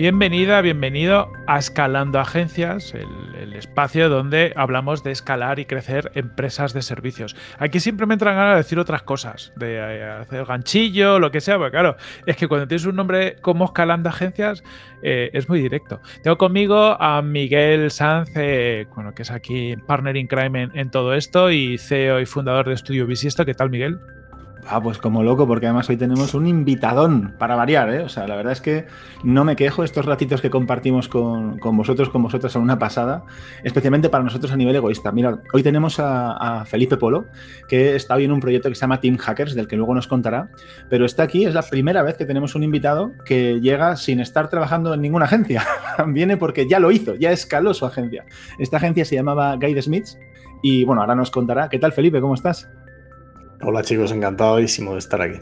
Bienvenida, bienvenido a Escalando Agencias, el, espacio donde hablamos de escalar y crecer empresas de servicios. Aquí siempre me entran ganas de decir otras cosas, de eh, hacer ganchillo, lo que sea, porque claro, es que cuando tienes un nombre como Escalando Agencias eh, es muy directo. Tengo conmigo a Miguel Sanz, eh, bueno, que es aquí partner in crime en, todo esto y CEO y fundador de Estudio Bisiesto. ¿Qué tal, Miguel? Ah, pues como loco, porque además hoy tenemos un invitadón para variar, ¿eh? O sea, la verdad es que no me quejo estos ratitos que compartimos con, vosotros, con vosotras en una pasada, especialmente para nosotros a nivel egoísta. Mira, hoy tenemos a, Felipe Polo, que está hoy en un proyecto que se llama Team Hackers, del que luego nos contará, pero está aquí, es la primera vez que tenemos un invitado que llega sin estar trabajando en ninguna agencia. Viene porque ya lo hizo, ya escaló su agencia. Esta agencia se llamaba Guide Smiths y bueno, ahora nos contará. ¿Qué tal, Felipe? ¿Cómo estás? Hola chicos, encantadísimo de estar aquí.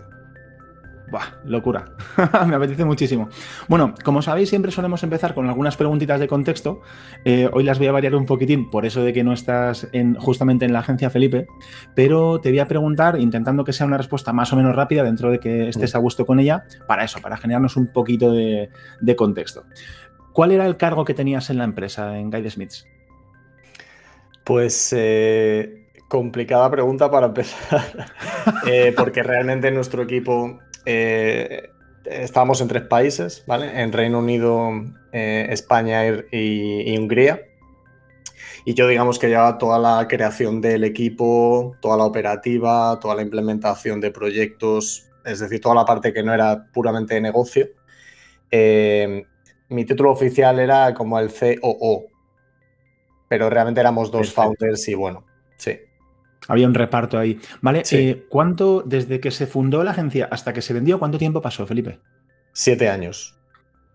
Buah, locura. Me apetece muchísimo. Bueno, como sabéis, siempre solemos empezar con algunas preguntitas de contexto. Eh, hoy las voy a variar un poquitín, por eso de que no estás en, justamente en la agencia Felipe, pero te voy a preguntar, intentando que sea una respuesta más o menos rápida dentro de que estés a gusto con ella, para eso, para generarnos un poquito de, contexto. ¿Cuál era el cargo que tenías en la empresa, en Guide Smiths? Pues eh, Complicada pregunta para empezar, eh, porque realmente nuestro equipo eh, estábamos en tres países, ¿vale? En Reino Unido, eh, España y, Hungría. Y yo digamos que llevaba toda la creación del equipo, toda la operativa, toda la implementación de proyectos, es decir, toda la parte que no era puramente de negocio. mi título oficial era como el COO, pero realmente éramos dos founders y bueno, sí. Había un reparto ahí. ¿Vale? Eh, ¿Cuánto, desde que se fundó la agencia hasta que se vendió, cuánto tiempo pasó, Felipe? Siete años.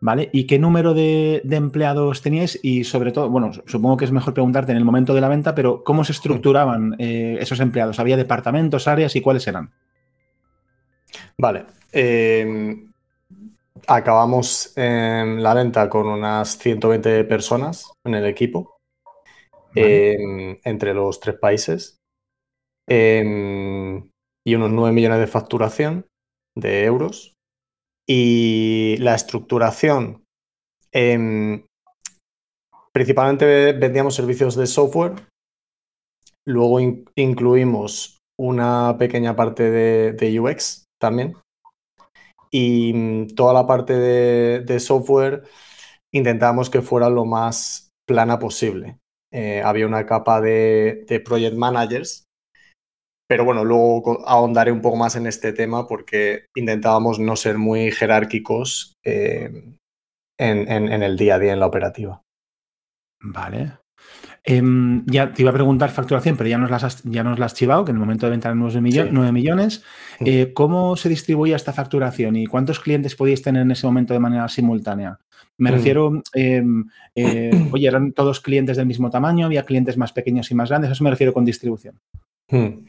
¿Vale? ¿Y qué número de, empleados teníais? Y sobre todo, bueno, supongo que es mejor preguntarte en el momento de la venta, pero ¿cómo se estructuraban eh, esos empleados? ¿Había departamentos, áreas y cuáles eran? Vale. Em, acabamos en la venta con unas 120 personas en el equipo, em, entre los tres países y unos 9 millones de facturación de euros. Y la estructuración, principalmente vendíamos servicios de software, luego incluimos una pequeña parte de, UX también. Y mm, toda la parte de, software intentábamos que fuera lo más plana posible. Eh, había una capa de, de project managers pero bueno, luego ahondaré un poco más en este tema porque intentábamos no ser muy jerárquicos eh, en, el día a día en la operativa. Vale. Em, ya te iba a preguntar facturación, pero ya nos las has, ya nos las chivado, que en el momento de venta eran 9, millones. Eh, ¿Cómo se distribuía esta facturación y cuántos clientes podíais tener en ese momento de manera simultánea? Me mm. refiero, em, eh, oye, ¿eran todos clientes del mismo tamaño? ¿Había clientes más pequeños y más grandes? eso me refiero con distribución. Mm.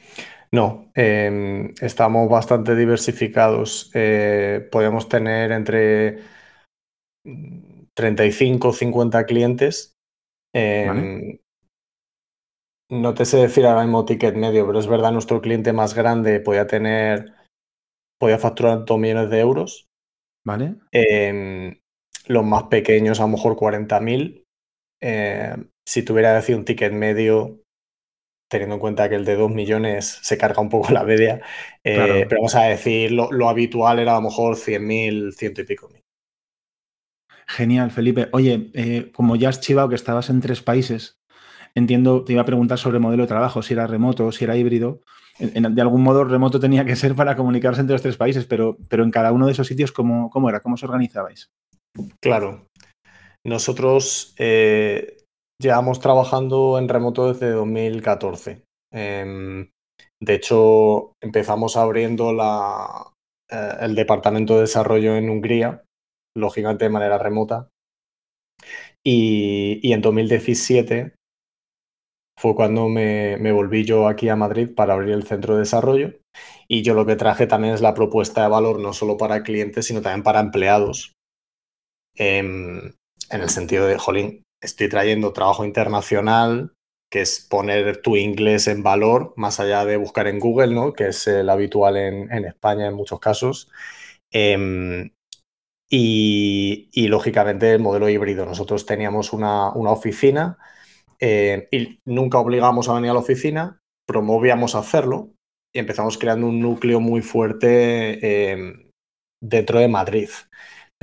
No, em, estamos bastante diversificados. Eh, podemos tener entre 35 o 50 clientes. Em, no te sé decir ahora mismo ticket medio, pero es verdad, nuestro cliente más grande podía tener, podía facturar 2 millones de euros. ¿Vale? Em, los más pequeños, a lo mejor 40.000. si tuviera que decir un ticket medio, teniendo en cuenta que el de 2 millones se carga un poco la media. Eh, pero vamos a decir, lo, habitual era a lo mejor 100.000, ciento y pico mil. Genial, Felipe. Oye, eh, como ya has chivado que estabas en tres países, entiendo, te iba a preguntar sobre el modelo de trabajo, si era remoto, si era híbrido. de algún modo, remoto tenía que ser para comunicarse entre los tres países, pero, pero en cada uno de esos sitios, ¿cómo, cómo era? ¿Cómo os organizabais? Claro. Nosotros eh, Llevamos trabajando en remoto desde 2014. Em, de hecho, empezamos abriendo eh, el departamento de desarrollo en Hungría, lógicamente de manera remota. Y, en 2017 fue cuando me, volví yo aquí a Madrid para abrir el centro de desarrollo. Y yo lo que traje también es la propuesta de valor no solo para clientes, sino también para empleados. Em, en el sentido de, jolín, estoy trayendo trabajo internacional, que es poner tu inglés en valor, más allá de buscar en Google, ¿no? que es el habitual en, España en muchos casos. Em, y, lógicamente el modelo híbrido. Nosotros teníamos una, oficina eh, y nunca obligamos a venir a la oficina, promovíamos hacerlo y empezamos creando un núcleo muy fuerte eh, dentro de Madrid.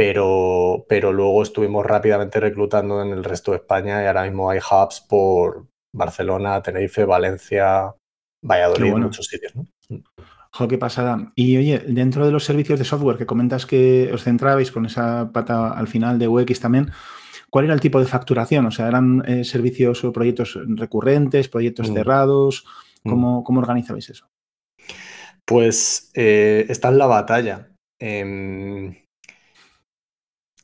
Pero, pero luego estuvimos rápidamente reclutando en el resto de España y ahora mismo hay hubs por Barcelona, Tenerife, Valencia, Valladolid, muchos sitios. ¿no? Jo, qué pasada. Y oye, dentro de los servicios de software que comentas que os centrabais con esa pata al final de UX también, ¿cuál era el tipo de facturación? O sea, ¿eran eh, servicios o proyectos recurrentes, proyectos mm. cerrados? Mm. ¿Cómo, ¿Cómo, organizabais eso? Pues eh, está en la batalla. Em,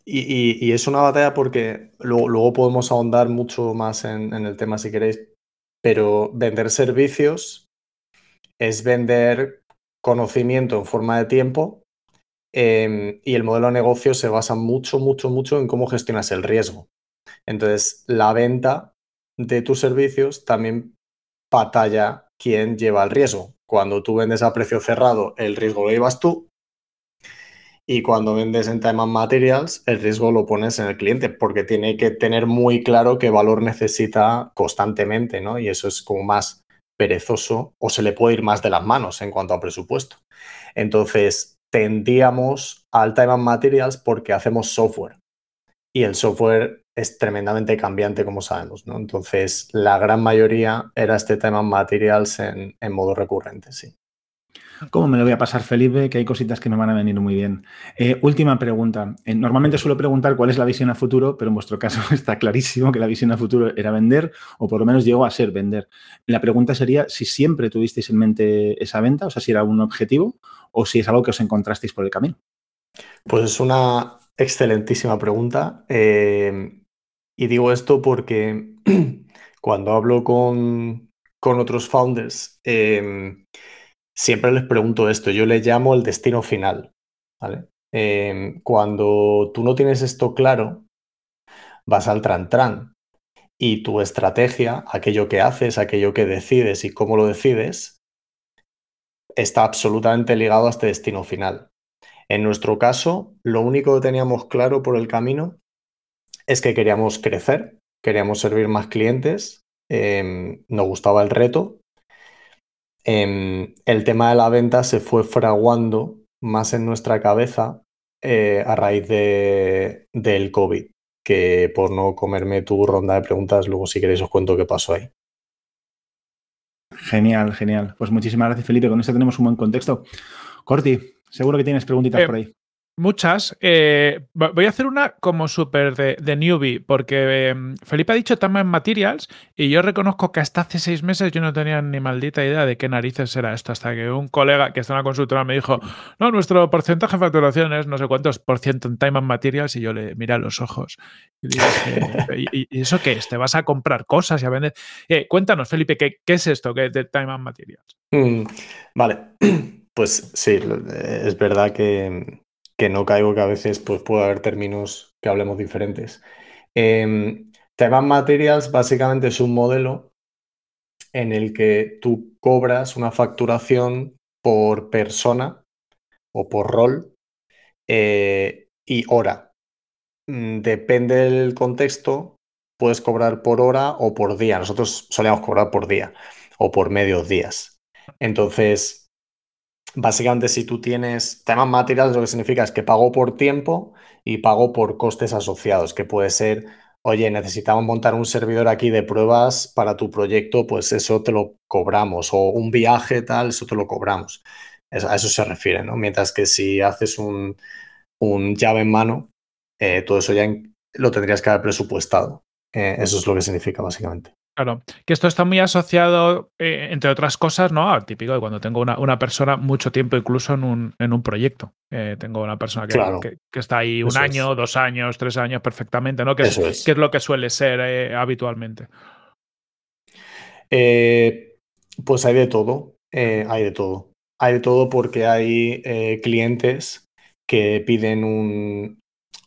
y, es una batalla porque luego, podemos ahondar mucho más en, el tema si queréis, pero vender servicios es vender conocimiento en forma de tiempo em, y el modelo de negocio se basa mucho, mucho, mucho en cómo gestionas el riesgo. Entonces, la venta de tus servicios también batalla quién lleva el riesgo. Cuando tú vendes a precio cerrado, el riesgo lo llevas tú y cuando vendes en time and materials, el riesgo lo pones en el cliente porque tiene que tener muy claro qué valor necesita constantemente, ¿no? Y eso es como más perezoso o se le puede ir más de las manos en cuanto a presupuesto. Entonces, tendíamos al time and materials porque hacemos software y el software es tremendamente cambiante, como sabemos, ¿no? Entonces, la gran mayoría era este time and materials en, en modo recurrente, sí. ¿Cómo me lo voy a pasar, Felipe? Que hay cositas que me van a venir muy bien. Eh, última pregunta. Eh, normalmente suelo preguntar cuál es la visión a futuro, pero en vuestro caso está clarísimo que la visión a futuro era vender, o por lo menos llegó a ser vender. La pregunta sería si siempre tuvisteis en mente esa venta, o sea, si era un objetivo, o si es algo que os encontrasteis por el camino. Pues es una excelentísima pregunta. Eh, y digo esto porque cuando hablo con, con otros founders, siempre les pregunto esto, yo le llamo el destino final. Em, cuando tú no tienes esto claro, vas al tran-tran y tu estrategia, aquello que haces, aquello que decides y cómo lo decides, está absolutamente ligado a este destino final. En nuestro caso, lo único que teníamos claro por el camino es que queríamos crecer, queríamos servir más clientes, em, nos gustaba el reto Em, el tema de la venta se fue fraguando más en nuestra cabeza eh, a raíz de, del COVID, que por no comerme tu ronda de preguntas, luego si queréis os cuento qué pasó ahí. Genial, genial. Pues muchísimas gracias, Felipe. Con esto tenemos un buen contexto. Corti, seguro que tienes preguntitas eh, por ahí. Muchas. Eh, voy a hacer una como súper de, newbie, porque em, Felipe ha dicho Time en Materials y yo reconozco que hasta hace seis meses yo no tenía ni maldita idea de qué narices era esto, hasta que un colega que está en la consultora me dijo, no, nuestro porcentaje de facturación es no sé cuántos por ciento en Time and Materials y yo le miré a los ojos y dije, ¿y, eso qué es? ¿Te vas a comprar cosas y a vender? Eh, cuéntanos, Felipe, ¿qué, es esto que de Time and Materials? Mm, vale, pues sí, es verdad que que no caigo que a veces pues, puede haber términos que hablemos diferentes. Eh, Materials básicamente es un modelo en el que tú cobras una facturación por persona o por rol eh, y hora. Mm, depende del contexto, puedes cobrar por hora o por día. Nosotros solíamos cobrar por día o por medios días. Entonces, básicamente si tú tienes temas materiales, lo que significa es que pago por tiempo y pago por costes asociados, que puede ser, oye, necesitamos montar un servidor aquí de pruebas para tu proyecto, pues eso te lo cobramos, o un viaje tal, eso te lo cobramos. a eso se refiere, ¿no? Mientras que si haces un, llave en mano, eh, todo eso ya lo tendrías que haber presupuestado. Eh, eso es lo que significa básicamente. Claro, que esto está muy asociado, eh, entre otras cosas, ¿no? Al típico de cuando tengo una, persona mucho tiempo incluso en un, en un proyecto. Eh, tengo una persona que, que, está ahí un año, dos años, tres años perfectamente, ¿no? Que es, es. es lo que suele ser eh, habitualmente. pues hay de todo, hay de todo. Hay de todo porque hay clientes que piden un,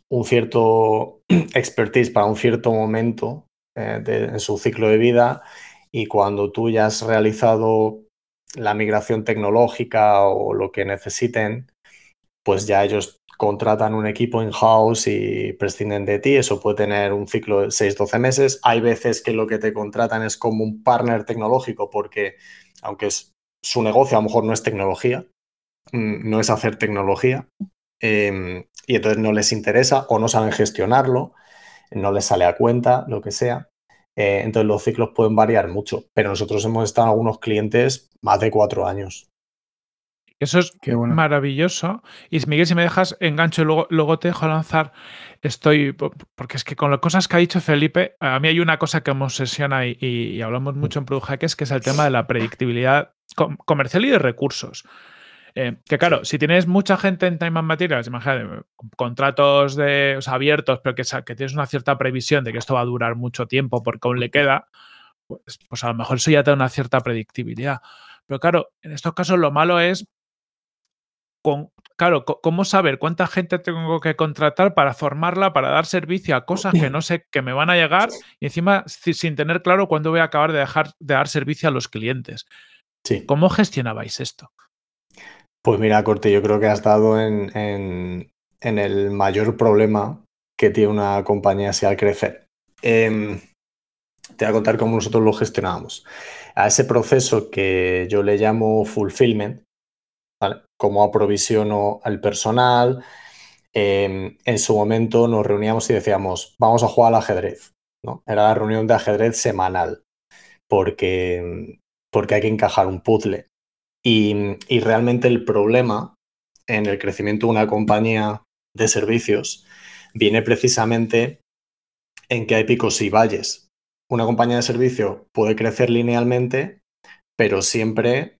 un cierto expertise para un cierto momento eh, en su ciclo de vida y cuando tú ya has realizado la migración tecnológica o lo que necesiten, pues ya ellos contratan un equipo in-house y prescinden de ti. Eso puede tener un ciclo de 6-12 meses. Hay veces que lo que te contratan es como un partner tecnológico porque, aunque es su negocio, a lo mejor no es tecnología, mm, no es hacer tecnología, em, y entonces no les interesa o no saben gestionarlo, no les sale a cuenta, lo que sea. Eh, entonces los ciclos pueden variar mucho, pero nosotros hemos estado en algunos clientes más de cuatro años. Eso es maravilloso. Y Miguel, si me dejas engancho y luego, luego te dejo lanzar, estoy. Porque es que con las cosas que ha dicho Felipe, a mí hay una cosa que me obsesiona y, hablamos mucho en Product Hackers, que es el tema de la predictibilidad comercial y de recursos. Eh, que claro, si tienes mucha gente en Time and Materials, imagínate, contratos de, abiertos, pero que, que, tienes una cierta previsión de que esto va a durar mucho tiempo porque aún le queda, pues, pues a lo mejor eso ya te da una cierta predictibilidad. Pero claro, en estos casos lo malo es claro, ¿cómo saber cuánta gente tengo que contratar para formarla, para dar servicio a cosas que no sé que me van a llegar y encima sin tener claro cuándo voy a acabar de dejar de dar servicio a los clientes? Sí. ¿Cómo gestionabais esto? Pues mira, Corte, yo creo que has dado en, el mayor problema que tiene una compañía así al crecer. Em, te voy a contar cómo nosotros lo gestionábamos. A ese proceso que yo le llamo fulfillment, Cómo aprovisiono al personal. Em, en su momento nos reuníamos y decíamos, vamos a jugar al ajedrez. Era la reunión de ajedrez semanal, porque, porque hay que encajar un puzzle. Y, realmente el problema en el crecimiento de una compañía de servicios viene precisamente en que hay picos y valles. Una compañía de servicio puede crecer linealmente, pero siempre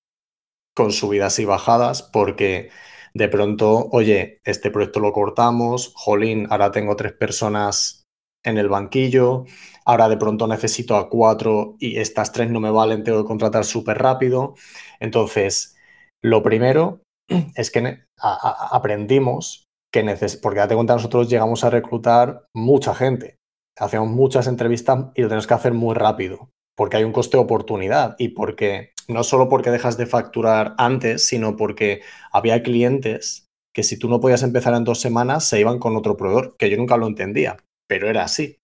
con subidas y bajadas, porque de pronto, oye, este proyecto lo cortamos, jolín, ahora tengo tres personas en el banquillo, ahora de pronto necesito a cuatro y estas tres no me valen, tengo que contratar súper rápido. Entonces, lo primero es que aprendimos que neces porque date cuenta, nosotros llegamos a reclutar mucha gente, hacíamos muchas entrevistas y lo tenemos que hacer muy rápido, porque hay un coste de oportunidad y porque no solo porque dejas de facturar antes, sino porque había clientes que si tú no podías empezar en dos semanas se iban con otro proveedor, que yo nunca lo entendía, pero era así.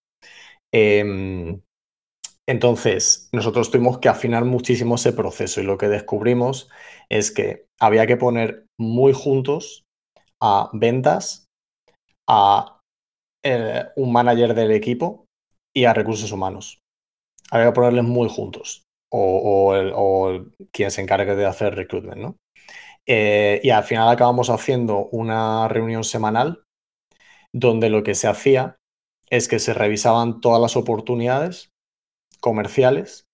Em, entonces, nosotros tuvimos que afinar muchísimo ese proceso y lo que descubrimos es que había que poner muy juntos a ventas, a eh, un manager del equipo y a recursos humanos. Había que ponerles muy juntos o, quien se encargue de hacer recruitment, ¿no? Eh, y al final acabamos haciendo una reunión semanal donde lo que se hacía es que se revisaban todas las oportunidades comerciales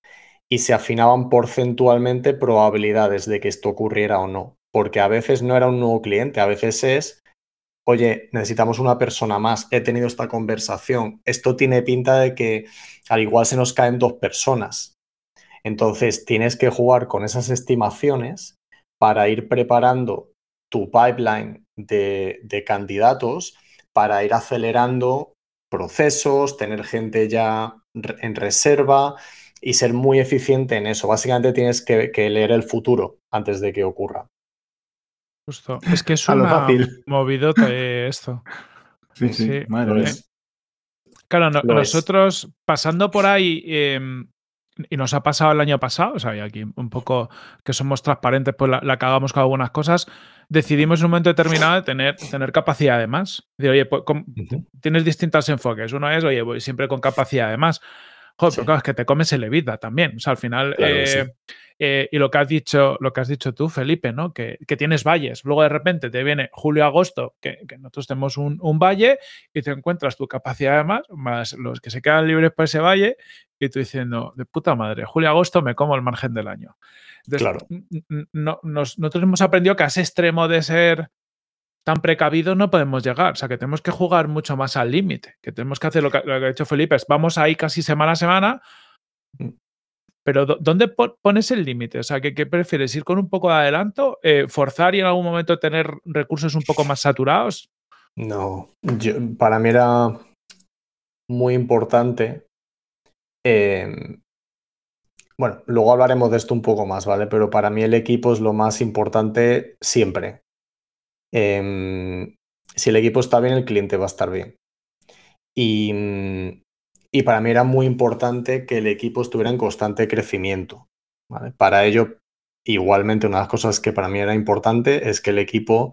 y se afinaban porcentualmente probabilidades de que esto ocurriera o no. Porque a veces no era un nuevo cliente, a veces es, oye, necesitamos una persona más, he tenido esta conversación, esto tiene pinta de que al igual se nos caen dos personas. Entonces, tienes que jugar con esas estimaciones para ir preparando tu pipeline de, candidatos para ir acelerando procesos, tener gente ya en reserva y ser muy eficiente en eso. Básicamente tienes que, leer el futuro antes de que ocurra. Justo. Es que es una movidota esto. Sí, sí, madre Claro, nosotros pasando por ahí, em, y nos ha pasado el año pasado, o sea, y aquí un poco que somos transparentes, pues la, cagamos con algunas cosas, decidimos en un momento determinado de tener, tener capacidad de más. oye, pues, tienes distintos enfoques. Uno es, oye, voy siempre con capacidad de más. Joder, pero claro, es que te comes el evita también. O sea, al final. Eh, eh, y lo que has dicho, lo que has dicho tú, Felipe, ¿no? Que, tienes valles. Luego de repente te viene julio-agosto, que, nosotros tenemos un, valle, y te encuentras tu capacidad de más, más los que se quedan libres por ese valle, y tú diciendo, de puta madre, julio-agosto me como el margen del año. Claro. nosotros hemos aprendido que a ese extremo de ser tan precavidos no podemos llegar. O sea, que tenemos que jugar mucho más al límite, que tenemos que hacer lo que, ha dicho Felipe, vamos ahí casi semana a semana, mm. pero ¿dónde pones el límite? O sea, ¿qué, prefieres? ¿Ir con un poco de adelanto? Eh, ¿Forzar y en algún momento tener recursos un poco más saturados? No, para mí era muy importante. Em, bueno, luego hablaremos de esto un poco más, ¿vale? Pero para mí el equipo es lo más importante siempre. Em, si el equipo está bien, el cliente va a estar bien. Y, para mí era muy importante que el equipo estuviera en constante crecimiento. Para ello, igualmente, una de las cosas que para mí era importante es que el equipo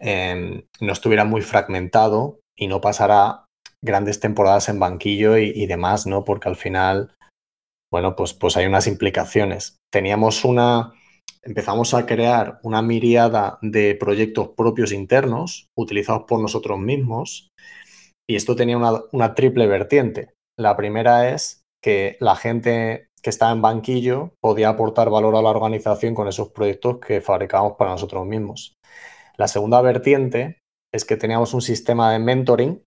em, no estuviera muy fragmentado y no pasara grandes temporadas en banquillo y, demás, ¿no? Porque al final, bueno, pues, pues hay unas implicaciones. Teníamos una, empezamos a crear una miriada de proyectos propios internos utilizados por nosotros mismos y esto tenía una, una triple vertiente. La primera es que la gente que estaba en banquillo podía aportar valor a la organización con esos proyectos que fabricábamos para nosotros mismos. La segunda vertiente es que teníamos un sistema de mentoring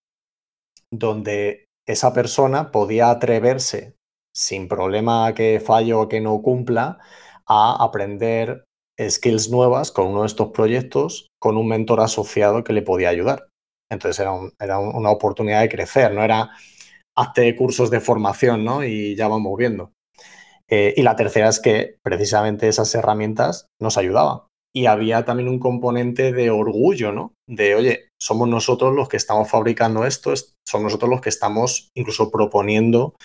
donde esa persona podía atreverse sin problema que falle o que no cumpla a aprender skills nuevas con uno de estos proyectos con un mentor asociado que le podía ayudar. Entonces era, era una oportunidad de crecer, no era hazte cursos de formación ¿no? y ya vamos viendo. Eh, y la tercera es que precisamente esas herramientas nos ayudaban. Y había también un componente de orgullo, ¿no? De, oye, somos nosotros los que estamos fabricando esto, somos nosotros los que estamos incluso proponiendo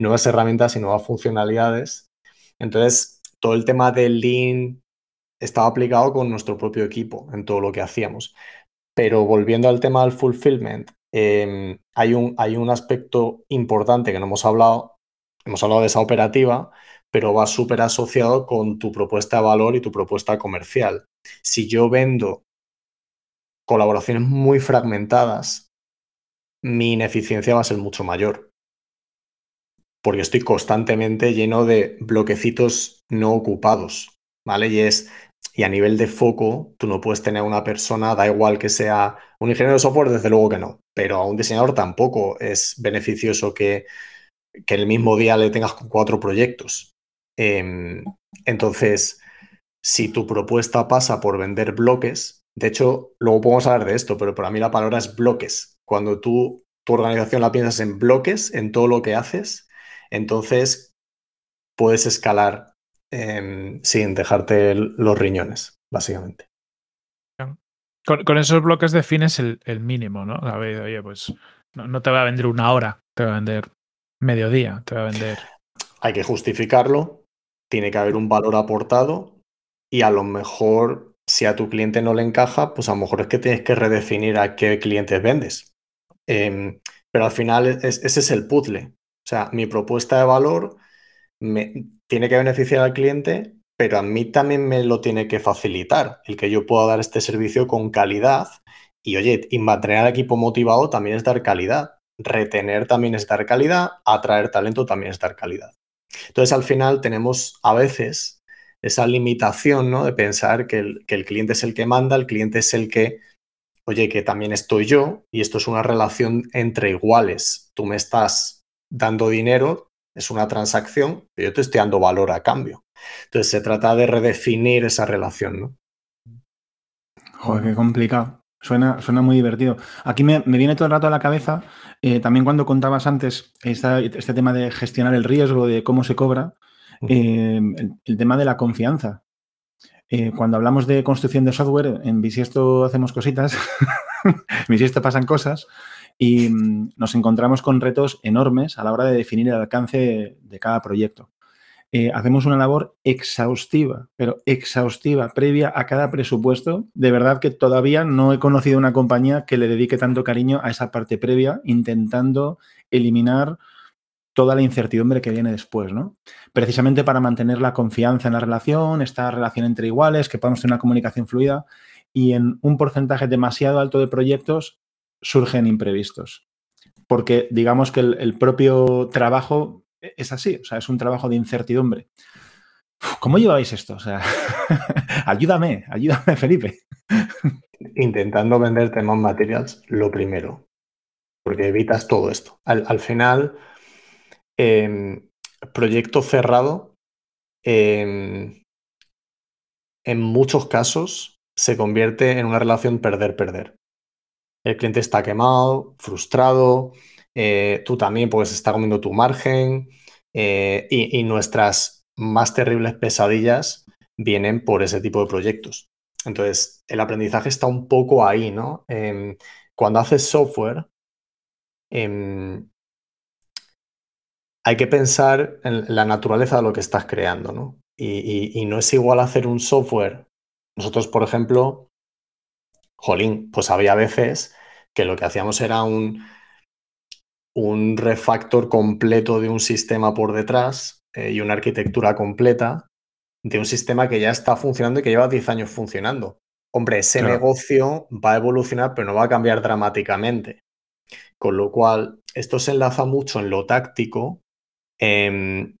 nuevas herramientas y nuevas funcionalidades. Entonces, todo el tema del Lean estaba aplicado con nuestro propio equipo en todo lo que hacíamos. Pero volviendo al tema del fulfillment, em, hay, un, hay un aspecto importante que no hemos hablado. Hemos hablado de esa operativa, pero va súper asociado con tu propuesta de valor y tu propuesta comercial. Si yo vendo colaboraciones muy fragmentadas, mi ineficiencia va a ser mucho mayor. Porque estoy constantemente lleno de bloquecitos no ocupados, ¿vale? Y es, y a nivel de foco, tú no puedes tener una persona, da igual que sea un ingeniero de software, desde luego que no, pero a un diseñador tampoco es beneficioso que, que el mismo día le tengas cuatro proyectos. Em, entonces, si tu propuesta pasa por vender bloques, de hecho, luego podemos hablar de esto, pero para mí la palabra es bloques. Cuando tú, tu organización la piensas en bloques, en todo lo que haces, entonces puedes escalar Em, sin dejarte los riñones, básicamente. Con, esos bloques defines el, mínimo, ¿no? A ver, oye, pues no, te va a vender una hora, te va a vender mediodía, te va a vender. Hay que justificarlo, tiene que haber un valor aportado y a lo mejor si a tu cliente no le encaja, pues a lo mejor es que tienes que redefinir a qué clientes vendes. Em, pero al final ese es el puzzle. Sea, mi propuesta de valor tiene que beneficiar al cliente, pero a mí también me lo tiene que facilitar el que yo pueda dar este servicio con calidad. Y oye, mantener al equipo motivado también es dar calidad. Retener también es dar calidad. Atraer talento también es dar calidad. Entonces, al final tenemos a veces esa limitación ¿no? de pensar que el cliente es el que manda, el cliente es el que, oye, que también estoy yo y esto es una relación entre iguales. Tú me estás dando dinero, es una transacción, pero yo te estoy dando valor a cambio. Entonces se trata de redefinir esa relación, ¿no? Joder, qué complicado. Suena, suena muy divertido. Aquí me, viene todo el rato a la cabeza, eh, también cuando contabas antes este tema de gestionar el riesgo, de cómo se cobra, eh, el, tema de la confianza. Eh, cuando hablamos de construcción de software, en Bisiesto hacemos cositas, en Bisiesto pasan cosas, y mm, nos encontramos con retos enormes a la hora de definir el alcance de cada proyecto. Eh, hacemos una labor exhaustiva, pero exhaustiva, previa a cada presupuesto. De verdad que todavía no he conocido una compañía que le dedique tanto cariño a esa parte previa, intentando eliminar toda la incertidumbre que viene después, ¿no? Precisamente para mantener la confianza en la relación, esta relación entre iguales, que podamos tener una comunicación fluida y en un porcentaje demasiado alto de proyectos surgen imprevistos. Porque digamos que el, propio trabajo es así, o sea, es un trabajo de incertidumbre. ¿Cómo lleváis esto? O sea, ayúdame, ayúdame, Felipe. Intentando venderte más materials, lo primero, porque evitas todo esto. Al, final, em, proyecto cerrado, em, en muchos casos, se convierte en una relación perder-perder el cliente está quemado, frustrado, eh, tú también pues está comiendo tu margen eh, y, nuestras más terribles pesadillas vienen por ese tipo de proyectos. Entonces, el aprendizaje está un poco ahí, ¿no? Em, cuando haces software, em, hay que pensar en la naturaleza de lo que estás creando, ¿no? Y, no es igual hacer un software. Nosotros, por ejemplo, jolín, pues había veces que lo que hacíamos era un, un refactor completo de un sistema por detrás eh, y una arquitectura completa de un sistema que ya está funcionando y que lleva 10 años funcionando. Hombre, ese negocio va a evolucionar, pero no va a cambiar dramáticamente. Con lo cual, esto se enlaza mucho en lo táctico, en,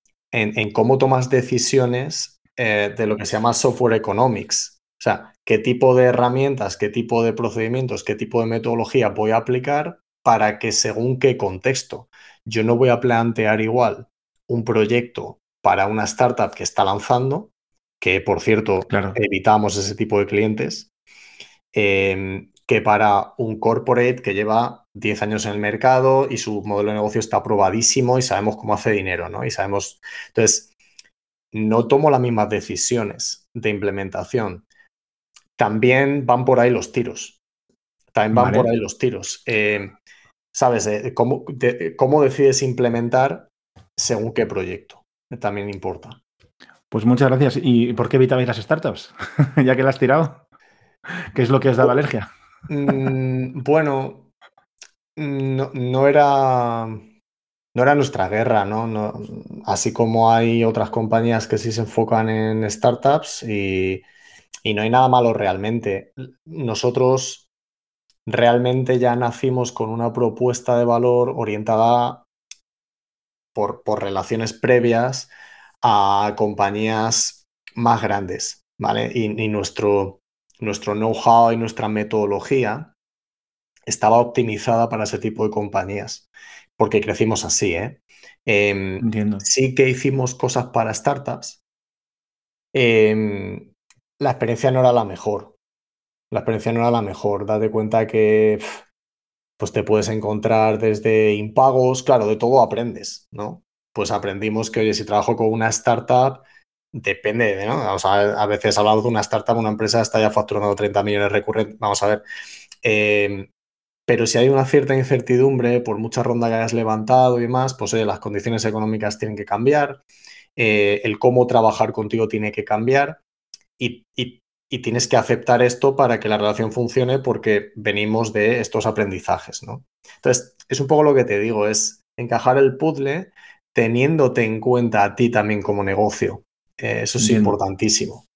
cómo tomas decisiones eh, de lo que se llama software economics. O sea, qué tipo de herramientas, qué tipo de procedimientos, qué tipo de metodología voy a aplicar para que según qué contexto. Yo no voy a plantear igual un proyecto para una startup que está lanzando, que por cierto evitamos ese tipo de clientes, em, que para un corporate que lleva 10 años en el mercado y su modelo de negocio está aprobadísimo y sabemos cómo hace dinero, ¿no? Y sabemos, entonces, no tomo las mismas decisiones de implementación. También van por ahí los tiros. También van por ahí los tiros. Em, ¿Sabes? Eh, ¿Cómo, ¿Cómo decides implementar según qué proyecto? También importa. Pues muchas gracias. ¿Y por qué evitabais las startups? ya que las has tirado. ¿Qué es lo que os daba alergia? Mm, bueno, no, era. No era nuestra guerra, ¿no? Así como hay otras compañías que sí se enfocan en startups y, y no hay nada malo realmente. Nosotros realmente ya nacimos con una propuesta de valor orientada por, por relaciones previas a compañías más grandes, ¿vale? Y, nuestro, nuestro know-how y nuestra metodología estaba optimizada para ese tipo de compañías, porque crecimos así, ¿eh? Em, sí que hicimos cosas para startups. Em, la experiencia no era la mejor. La experiencia no era la mejor. Date cuenta que pues te puedes encontrar desde impagos, claro, de todo aprendes, ¿no? pues aprendimos que, oye, si trabajo con una startup, depende, de, ¿no? A veces hablado de una startup, una empresa está ya facturando 30 millones recurrentes, vamos a ver. Em, pero si hay una cierta incertidumbre por mucha ronda que hayas levantado y demás, pues las condiciones económicas tienen que cambiar, eh, el cómo trabajar contigo tiene que cambiar y, y, tienes que aceptar esto para que la relación funcione porque venimos de estos aprendizajes, ¿no? Entonces, es un poco lo que te digo, es encajar el puzzle teniéndote en cuenta a ti también como negocio. Eh, eso es importantísimo.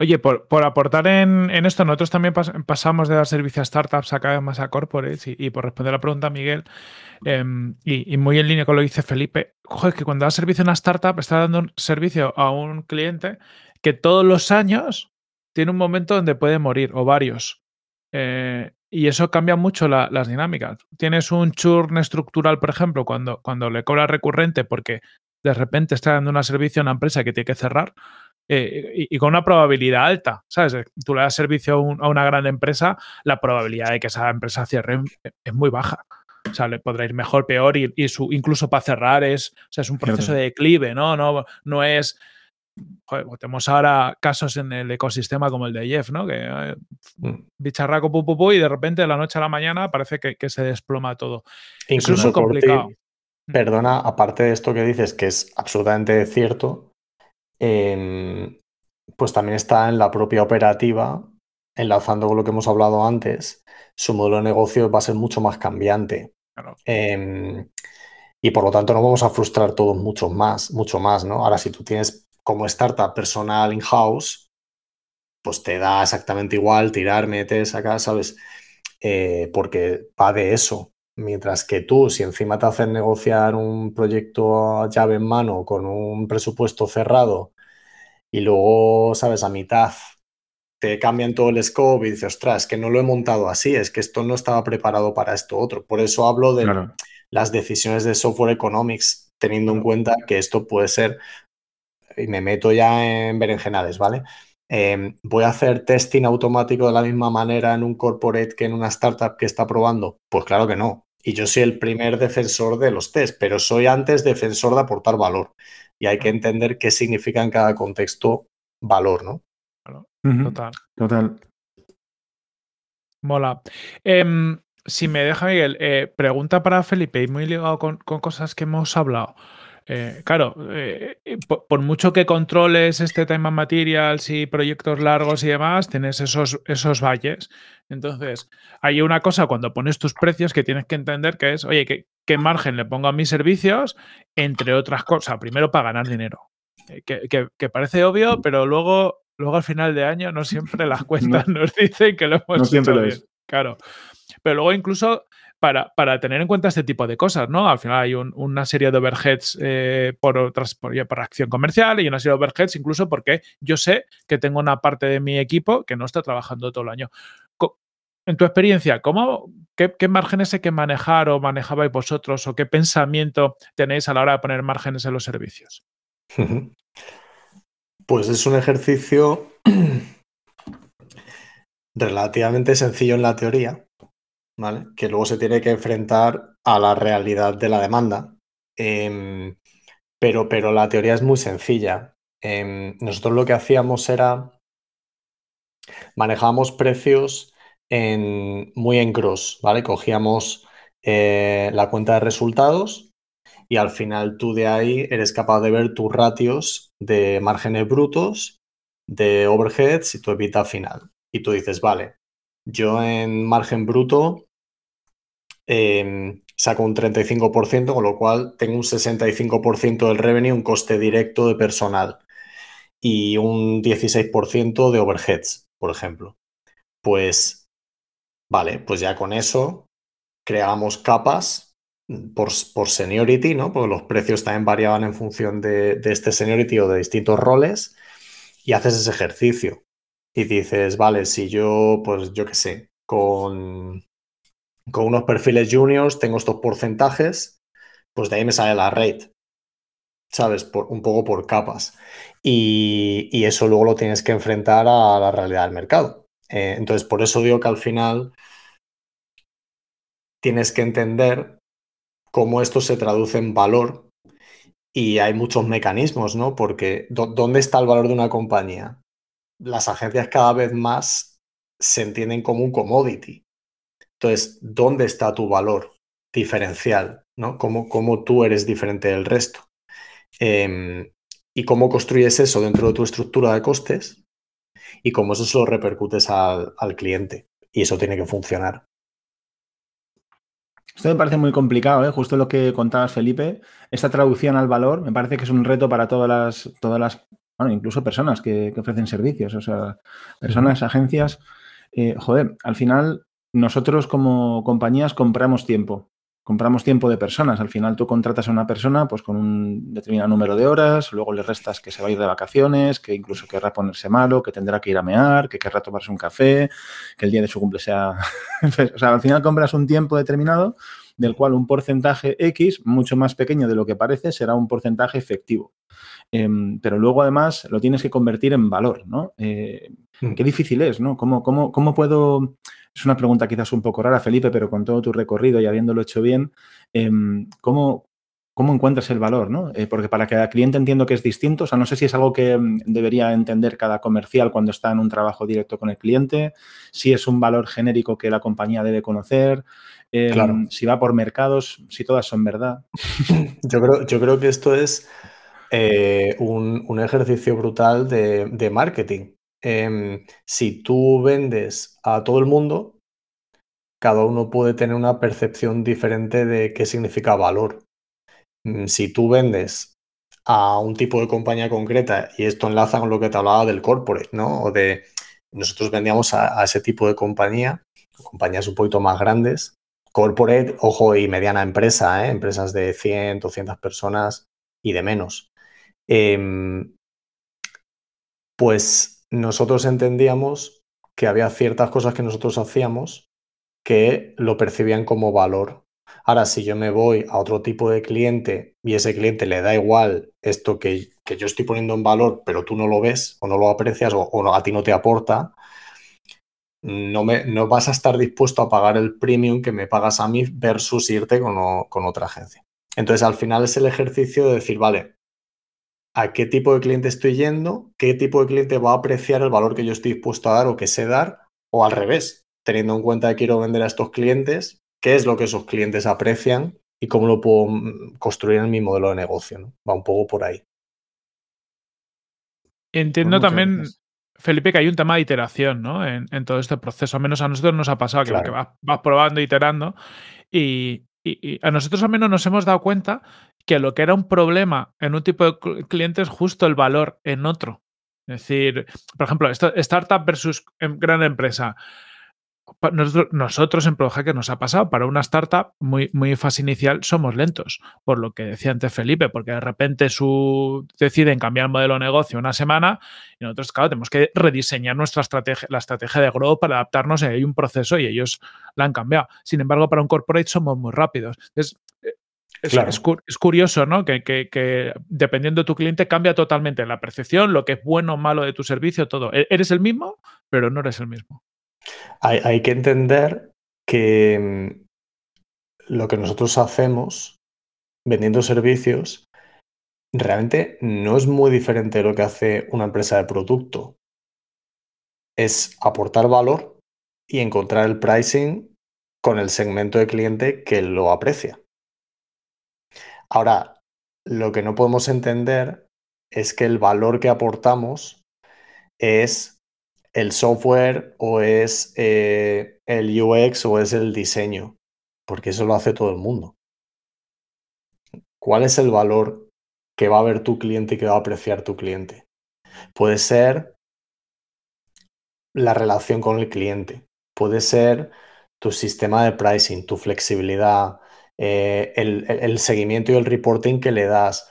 Oye, por, aportar en, esto, nosotros también pasamos de dar servicio a startups a cada vez más a corporates y, por responder a la pregunta, Miguel, em, y, muy en línea con lo que dice Felipe, joder, que cuando da servicio a una startup está dando un servicio a un cliente que todos los años tiene un momento donde puede morir o varios. Eh, y eso cambia mucho las dinámicas. Tienes un churn estructural, por ejemplo, cuando, cuando le cobras recurrente porque de repente está dando un servicio a una empresa que tiene que cerrar eh, y, con una probabilidad alta, ¿sabes? Tú le das servicio a, una gran empresa, la probabilidad de que esa empresa cierre es muy baja. O sea, le podrá ir mejor, peor y, su, incluso para cerrar es, o sea, es un proceso de declive, ¿no? No, no es joder, pues tenemos ahora casos en el ecosistema como el de Jeff, ¿no? Que eh, mm. bicharraco pu, y de repente de la noche a la mañana parece que, se desploma todo. Incluso es complicado. Mm. perdona, aparte de esto que dices, que es absolutamente cierto, em, pues también está en la propia operativa, enlazando con lo que hemos hablado antes, su modelo de negocio va a ser mucho más cambiante. Em, y por lo tanto no vamos a frustrar todos mucho más, mucho más, ¿no? Ahora, si tú tienes como startup personal in-house, pues te da exactamente igual tirar, metes acá, ¿sabes? Eh, porque va de eso. Mientras que tú, si encima te hacen negociar un proyecto a llave en mano con un presupuesto cerrado y luego, ¿sabes? A mitad te cambian todo el scope y dices, ostras, es que no lo he montado así, es que esto no estaba preparado para esto otro. Por eso hablo de las decisiones de software economics, teniendo en cuenta que esto puede ser y me meto ya en berenjenales, ¿vale? Em, ¿Voy a hacer testing automático de la misma manera en un corporate que en una startup que está probando? Pues claro que no. Y yo soy el primer defensor de los test, pero soy antes defensor de aportar valor. Y hay que entender qué significa en cada contexto valor, ¿no? Total. Total. Mola. Em, si me deja, Miguel, eh, pregunta para Felipe, y muy ligado con, cosas que hemos hablado. Eh, claro, eh, por, mucho que controles este tema materials y proyectos largos y demás, tienes esos, esos valles. Entonces, hay una cosa cuando pones tus precios que tienes que entender que es, oye, ¿qué, qué margen le pongo a mis servicios? Entre otras cosas, primero para ganar dinero. que, parece obvio, pero luego luego al final de año no siempre las cuentas nos dicen que lo hemos no siempre hecho lo es. Claro. Pero luego incluso para, para, tener en cuenta este tipo de cosas, ¿no? Al final hay una serie de overheads eh, por, otras, por, acción comercial y una serie de overheads incluso porque yo sé que tengo una parte de mi equipo que no está trabajando todo el año. En tu experiencia, ¿cómo, qué, qué, márgenes hay que manejar o manejabais vosotros o qué pensamiento tenéis a la hora de poner márgenes en los servicios? Pues es un ejercicio relativamente sencillo en la teoría, ¿vale? Que luego se tiene que enfrentar a la realidad de la demanda. Em, pero, pero la teoría es muy sencilla. Em, nosotros lo que hacíamos era manejábamos precios muy en cross, ¿vale? Cogíamos eh, la cuenta de resultados y al final tú de ahí eres capaz de ver tus ratios de márgenes brutos, de overheads y tu EBITDA final. Y tú dices, vale, yo en margen bruto em, saco un 35%, con lo cual tengo un 65% del revenue, un coste directo de personal y un 16% de overheads, por ejemplo. Pues, vale, pues ya con eso creamos capas por, por, seniority, ¿no? Porque los precios también variaban en función de, este seniority o de distintos roles y haces ese ejercicio y dices, vale, si yo, pues yo qué sé, con, con unos perfiles juniors tengo estos porcentajes, pues de ahí me sale la rate, ¿sabes? Un poco por capas. Y, y, eso luego lo tienes que enfrentar a la realidad del mercado. Eh, entonces, por eso digo que al final tienes que entender cómo esto se traduce en valor y hay muchos mecanismos, ¿no? Porque ¿dónde está el valor de una compañía? Las agencias cada vez más se entienden como un commodity. Entonces, ¿dónde está tu valor diferencial? ¿no? ¿Cómo, cómo tú eres diferente del resto? Em, y cómo construyes eso dentro de tu estructura de costes y cómo eso se lo repercutes al cliente. Y eso tiene que funcionar. Esto me parece muy complicado, ¿eh? justo lo que contabas, Felipe. Esta traducción al valor me parece que es un reto para todas las, todas las bueno, incluso personas que, ofrecen servicios, o sea, personas, agencias. Eh, joder, al final nosotros como compañías compramos tiempo compramos tiempo de personas. Al final tú contratas a una persona pues con un determinado número de horas, luego le restas que se va a ir de vacaciones, que incluso querrá ponerse malo, que tendrá que ir a mear, que querrá tomarse un café, que el día de su cumple sea... o sea, al final compras un tiempo determinado del cual un porcentaje X, mucho más pequeño de lo que parece, será un porcentaje efectivo. Em, pero luego además lo tienes que convertir en valor, ¿no? Eh, mm. Qué difícil es, ¿no? ¿Cómo, cómo, cómo puedo es una pregunta quizás un poco rara, Felipe, pero con todo tu recorrido y habiéndolo hecho bien, em, ¿cómo, ¿cómo, encuentras el valor? ¿no? Eh, porque para cada cliente entiendo que es distinto. O sea, no sé si es algo que em, debería entender cada comercial cuando está en un trabajo directo con el cliente, si es un valor genérico que la compañía debe conocer, em, si va por mercados, si todas son verdad. Yo creo, yo creo que esto es eh, un, ejercicio brutal de marketing. Em, si tú vendes a todo el mundo, cada uno puede tener una percepción diferente de qué significa valor. Mm, si tú vendes a un tipo de compañía concreta, y esto enlaza con lo que te hablaba del corporate, ¿no? O de nosotros vendíamos a, ese tipo de compañía, compañías un poquito más grandes, corporate, ojo, y mediana empresa, ¿eh? empresas de 100, 200 personas y de menos. Em, pues nosotros entendíamos que había ciertas cosas que nosotros hacíamos que lo percibían como valor. Ahora, si yo me voy a otro tipo de cliente y ese cliente le da igual esto que, yo estoy poniendo en valor, pero tú no lo ves o no lo aprecias o, a ti no te aporta, no, me, no vas a estar dispuesto a pagar el premium que me pagas a mí versus irte con otra agencia. Entonces, al final es el ejercicio de decir, vale, a qué tipo de cliente estoy yendo, qué tipo de cliente va a apreciar el valor que yo estoy dispuesto a dar o que sé dar, o al revés, teniendo en cuenta que quiero vender a estos clientes, qué es lo que esos clientes aprecian y cómo lo puedo mm, construir en mi modelo de negocio. ¿no? Va un poco por ahí. Entiendo también, Felipe, que hay un tema de iteración ¿no? en, todo este proceso. Al menos a nosotros nos ha pasado que, vas, probando, iterando. Y, a nosotros al menos nos hemos dado cuenta que lo que era un problema en un tipo de cliente es justo el valor en otro. Es decir, por ejemplo, startup versus em, gran empresa nosotros, en ProHacker nos ha pasado, para una startup muy, muy fase inicial somos lentos, por lo que decía antes Felipe, porque de repente su, deciden cambiar el modelo de negocio una semana y nosotros, claro, tenemos que rediseñar nuestra estrategia, la estrategia de growth para adaptarnos hay un proceso y ellos la han cambiado. Sin embargo, para un corporate somos muy rápidos. Es, es, curioso, ¿no? Que, que, dependiendo de tu cliente cambia totalmente la percepción, lo que es bueno o malo de tu servicio, todo. E-, eres el mismo, pero no eres el mismo. Hay, que entender que mm, lo que nosotros hacemos vendiendo servicios realmente no es muy diferente de lo que hace una empresa de producto. Es aportar valor y encontrar el pricing con el segmento de cliente que lo aprecia. Ahora, lo que no podemos entender es que el valor que aportamos es el software o es eh, el UX o es el diseño, porque eso lo hace todo el mundo. ¿Cuál es el valor que va a ver tu cliente y que va a apreciar tu cliente? Puede ser la relación con el cliente, puede ser tu sistema de pricing, tu flexibilidad, eh, el seguimiento y el reporting que le das.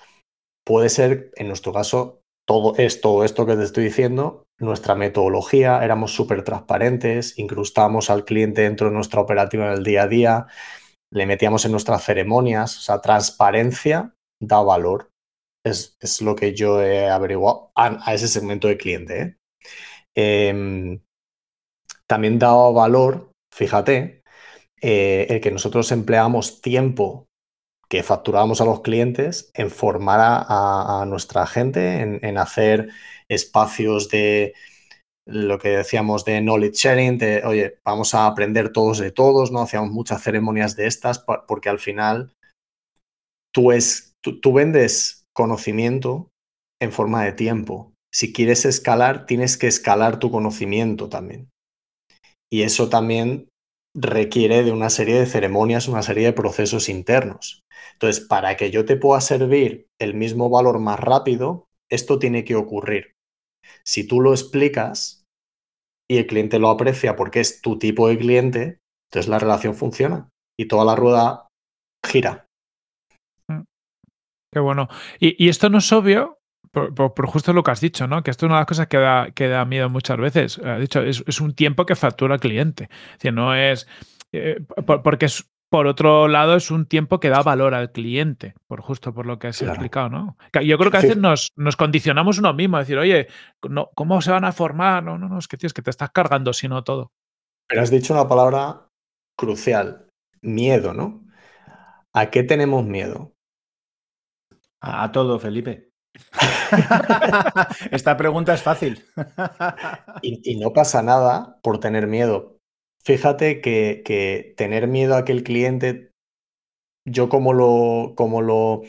Puede ser, en nuestro caso, todo esto, esto que te estoy diciendo, nuestra metodología, éramos súper transparentes, incrustábamos al cliente dentro de nuestra operativa en el día a día, le metíamos en nuestras ceremonias, o sea, transparencia da valor. Es, lo que yo he averiguado a, ese segmento de cliente. ¿eh? Em, también da valor, fíjate, eh, el que nosotros empleamos tiempo que facturábamos a los clientes en formar a, nuestra gente, en, hacer espacios de lo que decíamos de knowledge sharing, de, oye, vamos a aprender todos de todos, ¿no? Hacíamos muchas ceremonias de estas porque al final tú, es, tú vendes conocimiento en forma de tiempo. Si quieres escalar, tienes que escalar tu conocimiento también. Y eso también requiere de una serie de ceremonias, una serie de procesos internos. Entonces, para que yo te pueda servir el mismo valor más rápido, esto tiene que ocurrir. Si tú lo explicas y el cliente lo aprecia porque es tu tipo de cliente, entonces la relación funciona y toda la rueda gira. Mm. Qué bueno. Y, esto no es obvio, por, justo lo que has dicho, ¿no? Que esto es una de las cosas que da, que da miedo muchas veces. Ha dicho, es, un tiempo que factura el cliente. Es decir, no es. Eh, porque es, por otro lado, es un tiempo que da valor al cliente, por justo por lo que has explicado, ¿no? Yo creo que a veces nos, nos, condicionamos uno mismo, a decir, oye, no, ¿cómo se van a formar? No, no, no, es que tienes que te estás cargando, sino todo. Pero has dicho una palabra crucial, miedo, ¿no? ¿A qué tenemos miedo? A todo, Felipe. Esta pregunta es fácil. y, no pasa nada por tener miedo, Fíjate que, tener miedo a que el cliente, yo como lo, como lo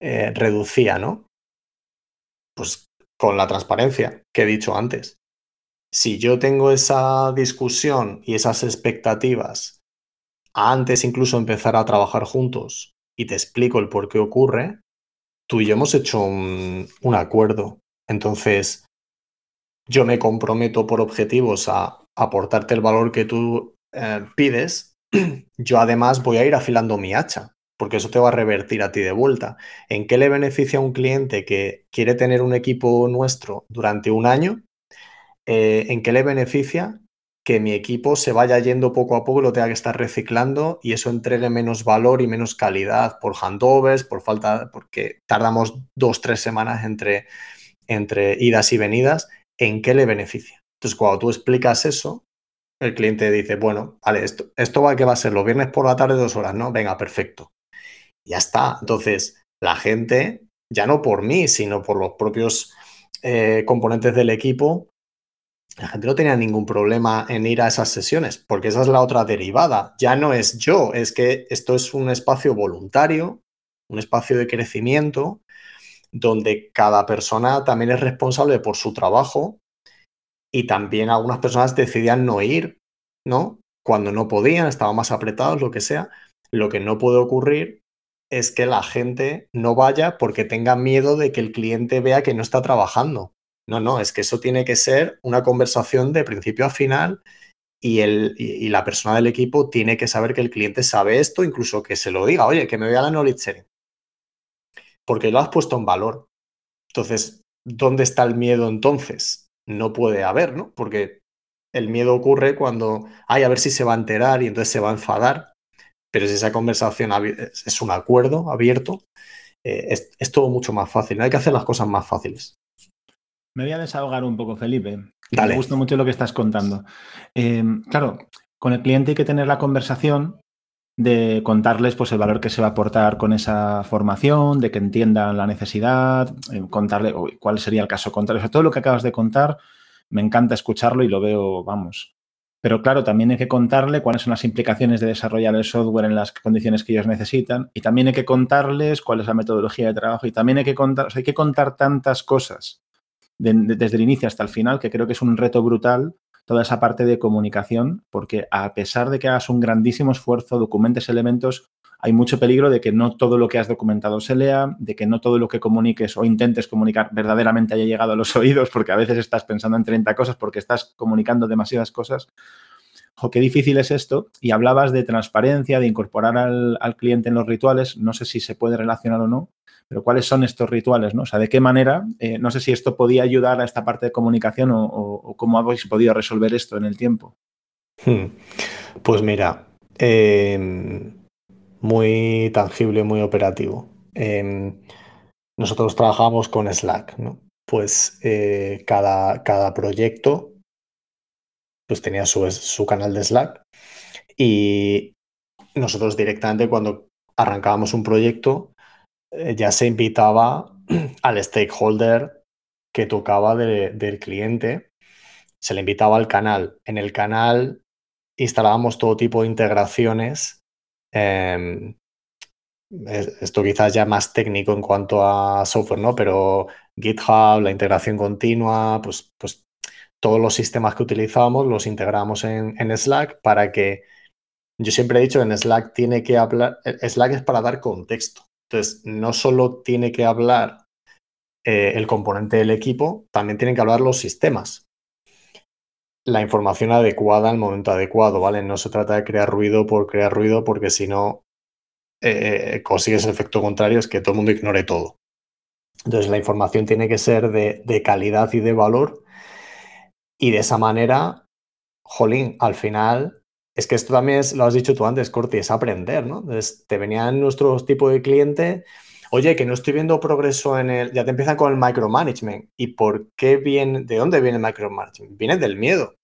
eh, reducía, ¿no? Pues con la transparencia que he dicho antes. Si yo tengo esa discusión y esas expectativas antes incluso empezar a trabajar juntos y te explico el por qué ocurre, tú y yo hemos hecho un, acuerdo. Entonces, yo me comprometo por objetivos a aportarte el valor que tú eh, pides, yo además voy a ir afilando mi hacha, porque eso te va a revertir a ti de vuelta. ¿En qué le beneficia a un cliente que quiere tener un equipo nuestro durante un año? Eh, ¿En qué le beneficia que mi equipo se vaya yendo poco a poco lo tenga que estar reciclando y eso entregue menos valor y menos calidad por handovers, por falta, porque tardamos dos, tres semanas entre, entre idas y venidas? ¿En qué le beneficia? Entonces, cuando tú explicas eso, el cliente dice, bueno, vale, esto, esto va que va a ser los viernes por la tarde dos horas, ¿no? Venga, perfecto. ya está. Entonces, la gente ya no por mí, sino por los propios eh, componentes del equipo, la gente no tenía ningún problema en ir a esas sesiones, porque esa es la otra derivada. Ya no es yo, es que esto es un espacio voluntario, un espacio de crecimiento, donde cada persona también es responsable por su trabajo y también algunas personas decidían no ir, ¿no? Cuando no podían, estaban más apretados, lo que sea. Lo que no puede ocurrir es que la gente no vaya porque tenga miedo de que el cliente vea que no está trabajando. No, no, es que eso tiene que ser una conversación de principio a final y, el, y, la persona del equipo tiene que saber que el cliente sabe esto, incluso que se lo diga, oye, que me vea la knowledge sharing. Porque lo has puesto en valor. Entonces, ¿dónde está el miedo entonces? No puede haber, ¿no? Porque el miedo ocurre cuando, ay, a ver si se va a enterar y entonces se va a enfadar. Pero si esa conversación es un acuerdo abierto, eh, es, todo mucho más fácil. hay que hacer las cosas más fáciles. Me voy a desahogar un poco, Felipe. Me gusta mucho lo que estás contando. Eh, claro, con el cliente hay que tener la conversación de contarles pues, el valor que se va a aportar con esa formación, de que entiendan la necesidad, eh, contarle cuál sería el caso contrario. todo lo que acabas de contar, me encanta escucharlo y lo veo, vamos, pero claro, también hay que contarle cuáles son las implicaciones de desarrollar el software en las condiciones que ellos necesitan y también hay que contarles cuál es la metodología de trabajo y también hay que contar, hay que contar tantas cosas desde el inicio hasta el final que creo que es un reto brutal toda esa parte de comunicación porque a pesar de que hagas un grandísimo esfuerzo, documentes elementos, hay mucho peligro de que no todo lo que has documentado se lea, de que no todo lo que comuniques o intentes comunicar verdaderamente haya llegado a los oídos, porque a veces estás pensando en 30 cosas porque estás comunicando demasiadas cosas. O qué difícil es esto. Y hablabas de transparencia, de incorporar al, cliente en los rituales. No sé si se puede relacionar o no, pero ¿cuáles son estos rituales? ¿no? O sea, ¿de qué manera? Eh, no sé si esto podía ayudar a esta parte de comunicación o, cómo habéis podido resolver esto en el tiempo. Hmm. Pues mira, eh, muy tangible, muy operativo. Em, nosotros trabajamos con Slack, ¿no? Pues eh, cada, cada, proyecto pues tenía su, su canal de Slack y nosotros directamente cuando arrancábamos un proyecto ya se invitaba al stakeholder que tocaba del cliente, se le invitaba al canal. En el canal instalábamos todo tipo de integraciones Em, esto quizás ya más técnico en cuanto a software, ¿no? Pero GitHub, la integración continua, pues, pues todos los sistemas que utilizábamos los integramos en, Slack para que yo siempre he dicho que en Slack tiene que hablar, e, Slack es para dar contexto. Entonces, no solo tiene que hablar eh, el componente del equipo, también tienen que hablar los sistemas la información adecuada al momento adecuado, ¿vale? No se trata de crear ruido por crear ruido, porque si no eh, eh, consigues el efecto contrario, es que todo el mundo ignore todo. Entonces la información tiene que ser de, calidad y de valor. Y de esa manera, jolín, al final, es que esto también es, lo has dicho tú antes, Corti, es aprender, ¿no? Entonces te venían nuestros tipo de cliente, oye, que no estoy viendo progreso en el, ya te empiezan con el micromanagement. ¿Y por qué viene, de dónde viene el micromanagement? Viene del miedo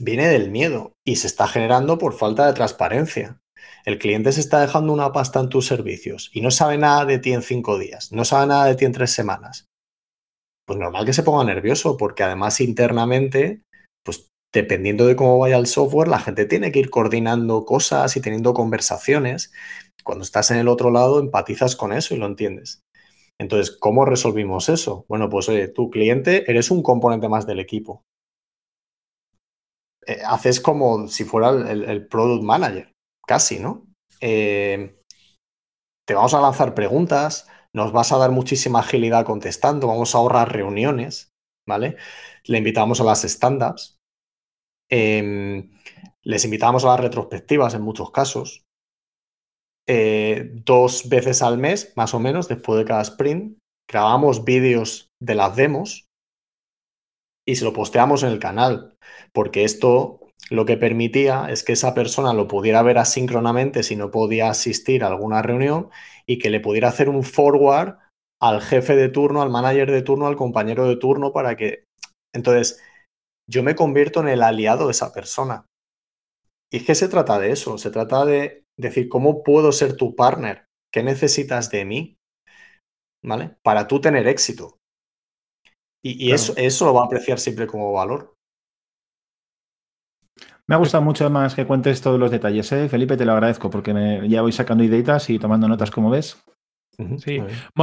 viene del miedo y se está generando por falta de transparencia. El cliente se está dejando una pasta en tus servicios y no sabe nada de ti en cinco días, no sabe nada de ti en tres semanas. Pues normal que se ponga nervioso porque además internamente, dependiendo de cómo vaya el software, la gente tiene que ir coordinando cosas y teniendo conversaciones. Cuando estás en el otro lado, empatizas con eso y lo entiendes. Entonces, ¿cómo resolvimos eso? Bueno, pues oye, tu cliente eres un componente más del equipo. Eh, haces como si fuera el, product manager, casi, ¿no? Eh, te vamos a lanzar preguntas, nos vas a dar muchísima agilidad contestando, vamos a ahorrar reuniones, ¿vale? Le invitamos a las stand-ups, em, les invitamos a las retrospectivas en muchos casos, eh, dos veces al mes, más o menos, después de cada sprint, grabamos vídeos de las demos y se lo posteamos en el canal, porque esto lo que permitía es que esa persona lo pudiera ver asíncronamente si no podía asistir a alguna reunión y que le pudiera hacer un forward al jefe de turno, al manager de turno, al compañero de turno para que... Entonces, yo me convierto en el aliado de esa persona. Y es que se trata de eso, se trata de decir, ¿cómo puedo ser tu partner? ¿Qué necesitas de mí? ¿vale? Para tú tener éxito. Y, eso, eso lo va a apreciar siempre como valor. Me ha gustado mucho más que cuentes todos los detalles, ¿eh? Felipe, te lo agradezco porque me, ya voy sacando ideitas y tomando notas, como ves. Sí.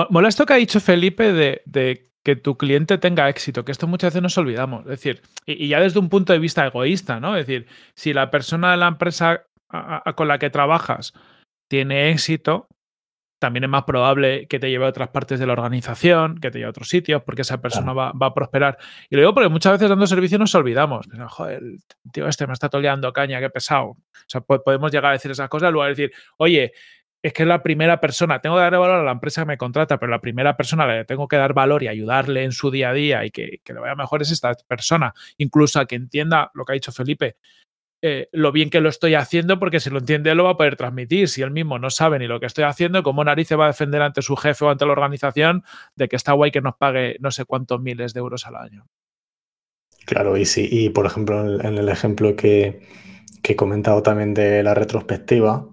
Molesto que ha dicho Felipe de, que tu cliente tenga éxito, que esto muchas veces nos olvidamos. Es decir, y, ya desde un punto de vista egoísta, ¿no? Es decir, si la persona de la empresa con la que trabajas tiene éxito, también es más probable que te lleve a otras partes de la organización, que te lleve a otros sitios, porque esa persona va, a prosperar. Y lo digo porque muchas veces dando servicio nos olvidamos. Joder, el tío este me está toleando caña, qué pesado. O sea, podemos llegar a decir esas cosas, luego decir, oye, es que es la primera persona, tengo que darle valor a la empresa que me contrata, pero la primera persona a la que tengo que dar valor y ayudarle en su día a día y que, que le vaya mejor es esta persona. Incluso a que entienda lo que ha dicho Felipe, eh, lo bien que lo estoy haciendo, porque si lo entiende lo va a poder transmitir. Si él mismo no sabe ni lo que estoy haciendo, ¿cómo narices va a defender ante su jefe o ante la organización de que está guay que nos pague no sé cuántos miles de euros al año? Claro, y sí, y por ejemplo, en el ejemplo que, que he comentado también de la retrospectiva,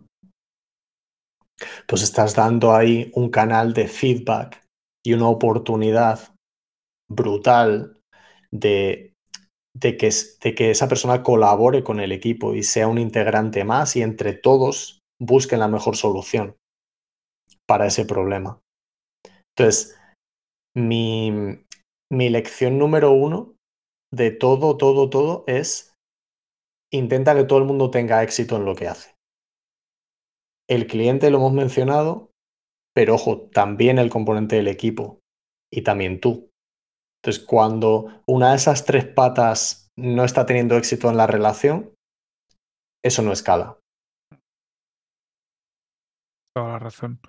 pues estás dando ahí un canal de feedback y una oportunidad brutal de que, esa persona colabore con el equipo y sea un integrante más y entre todos busquen la mejor solución para ese problema. Entonces, mi lección número uno de todo, todo, todo es intenta que todo el mundo tenga éxito en lo que hace. El cliente lo hemos mencionado, pero ojo, también el componente del equipo y también tú. Entonces, cuando una de esas tres patas no está teniendo éxito en la relación, eso no escala. Toda la razón.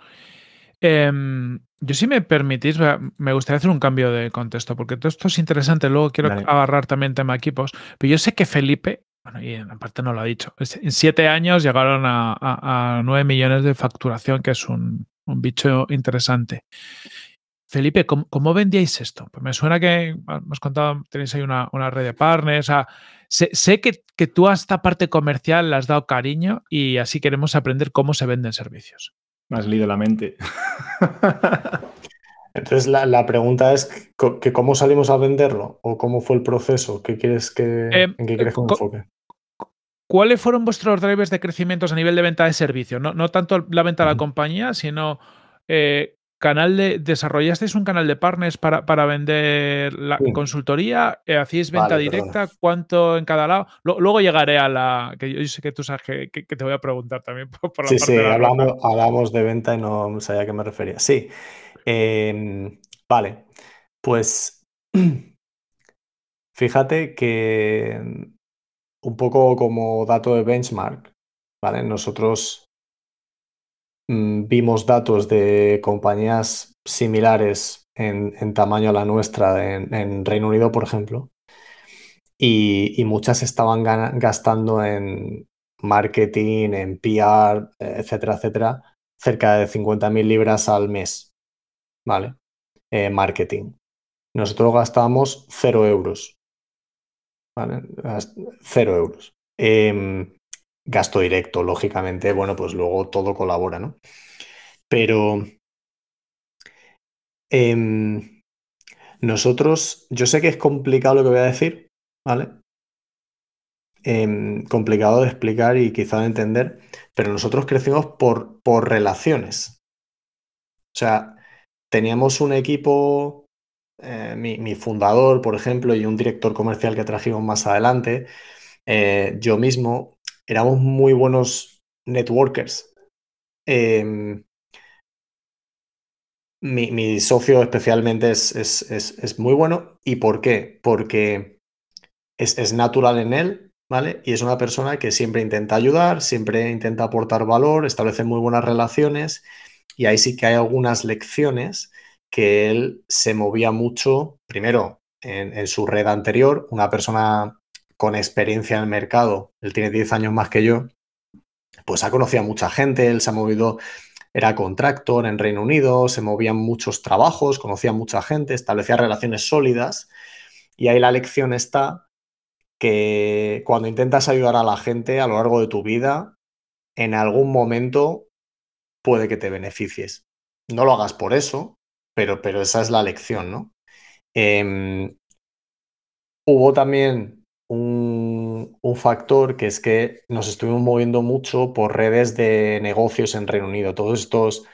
Em, yo si me permitís, me gustaría hacer un cambio de contexto, porque todo esto es interesante, luego quiero agarrar también tema equipos, pero yo sé que Felipe, bueno, y en parte no lo ha dicho, en siete años llegaron a, nueve millones de facturación, que es un, un bicho interesante. Felipe, ¿cómo, vendíais esto? Pues me suena que has contado, tenéis ahí una, red de partners. sé, que, tú a esta parte comercial le has dado cariño y así queremos aprender cómo se venden servicios. Me has leído la mente. Entonces la, pregunta es que cómo salimos a venderlo o cómo fue el proceso. ¿Qué quieres que, em, ¿En qué quieres que enfoque? ¿Cuáles fueron vuestros drivers de crecimiento a nivel de venta de servicio? No, no tanto la venta a la compañía, sino eh, canal de desarrollasteis un canal de partners para, para vender la consultoría, eh, hacíais venta directa, cuánto en cada lado. luego llegaré a la que yo sé que tú sabes que, te voy a preguntar también por, la sí, sí, hablamos, hablamos, de venta y no sabía a qué me refería. Sí, em, vale, pues fíjate que un poco como dato de benchmark, ¿vale? Nosotros Mm, vimos datos de compañías similares en, tamaño a la nuestra en, Reino Unido, por ejemplo, y, muchas estaban gastando en marketing, en PR, etcétera, etcétera, cerca de 50.000 libras al mes, ¿vale? Eh, marketing. Nosotros gastamos 0 euros, ¿vale? 0 euros. Em, gasto directo, lógicamente, bueno, pues luego todo colabora, ¿no? Pero em, nosotros, yo sé que es complicado lo que voy a decir, ¿vale? Em, complicado de explicar y quizá de entender, pero nosotros crecimos por, por relaciones. O sea, teníamos un equipo, eh, mi, fundador, por ejemplo, y un director comercial que trajimos más adelante, eh, yo mismo, éramos muy buenos networkers. Em, mi, socio especialmente es, es, muy bueno. ¿Y por qué? Porque es, natural en él, ¿vale? Y es una persona que siempre intenta ayudar, siempre intenta aportar valor, establece muy buenas relaciones. Y ahí sí que hay algunas lecciones que él se movía mucho, primero, en, su red anterior, una persona con experiencia en el mercado, él tiene 10 años más que yo, pues ha conocido a mucha gente, él se ha movido, era contractor en Reino Unido, se movían muchos trabajos, conocía a mucha gente, establecía relaciones sólidas y ahí la lección está que cuando intentas ayudar a la gente a lo largo de tu vida, en algún momento puede que te beneficies. No lo hagas por eso, pero, pero esa es la lección, ¿no? Em, hubo también un, un, factor que es que nos estuvimos moviendo mucho por redes de negocios en Reino Unido. Todos estos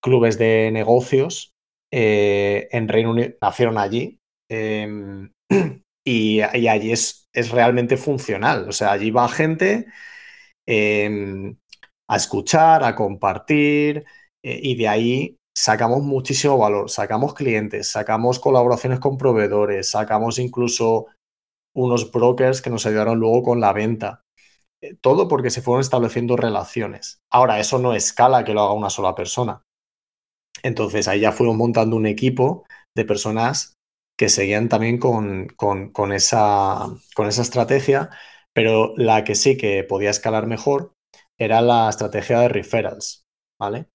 clubes de negocios eh, en Reino Unido nacieron allí em, y, allí es, es, realmente funcional. O sea, allí va gente em, a escuchar, a compartir eh, y de ahí sacamos muchísimo valor, sacamos clientes, sacamos colaboraciones con proveedores, sacamos incluso unos brokers que nos ayudaron luego con la venta. Eh, todo porque se fueron estableciendo relaciones. Ahora, eso no escala que lo haga una sola persona. Entonces ahí ya fuimos montando un equipo de personas que seguían también con, con, esa, con esa estrategia, pero la que sí que podía escalar mejor era la estrategia de referrals, ¿vale?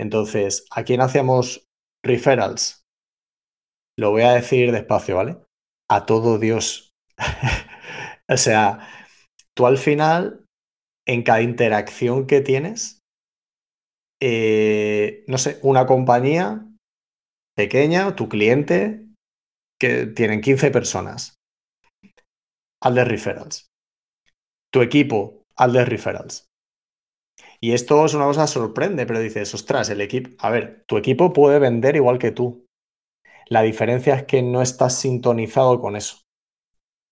Entonces, ¿a quién hacíamos referrals? Lo voy a decir despacio, ¿vale? A todo Dios. o sea, tú al final, en cada interacción que tienes, eh, no sé, una compañía pequeña, tu cliente, que tienen 15 personas, al de referrals. Tu equipo, al de referrals. Y esto es una cosa sorprende, pero dices, ostras, el equipo, a ver, tu equipo puede vender igual que tú. La diferencia es que no estás sintonizado con eso,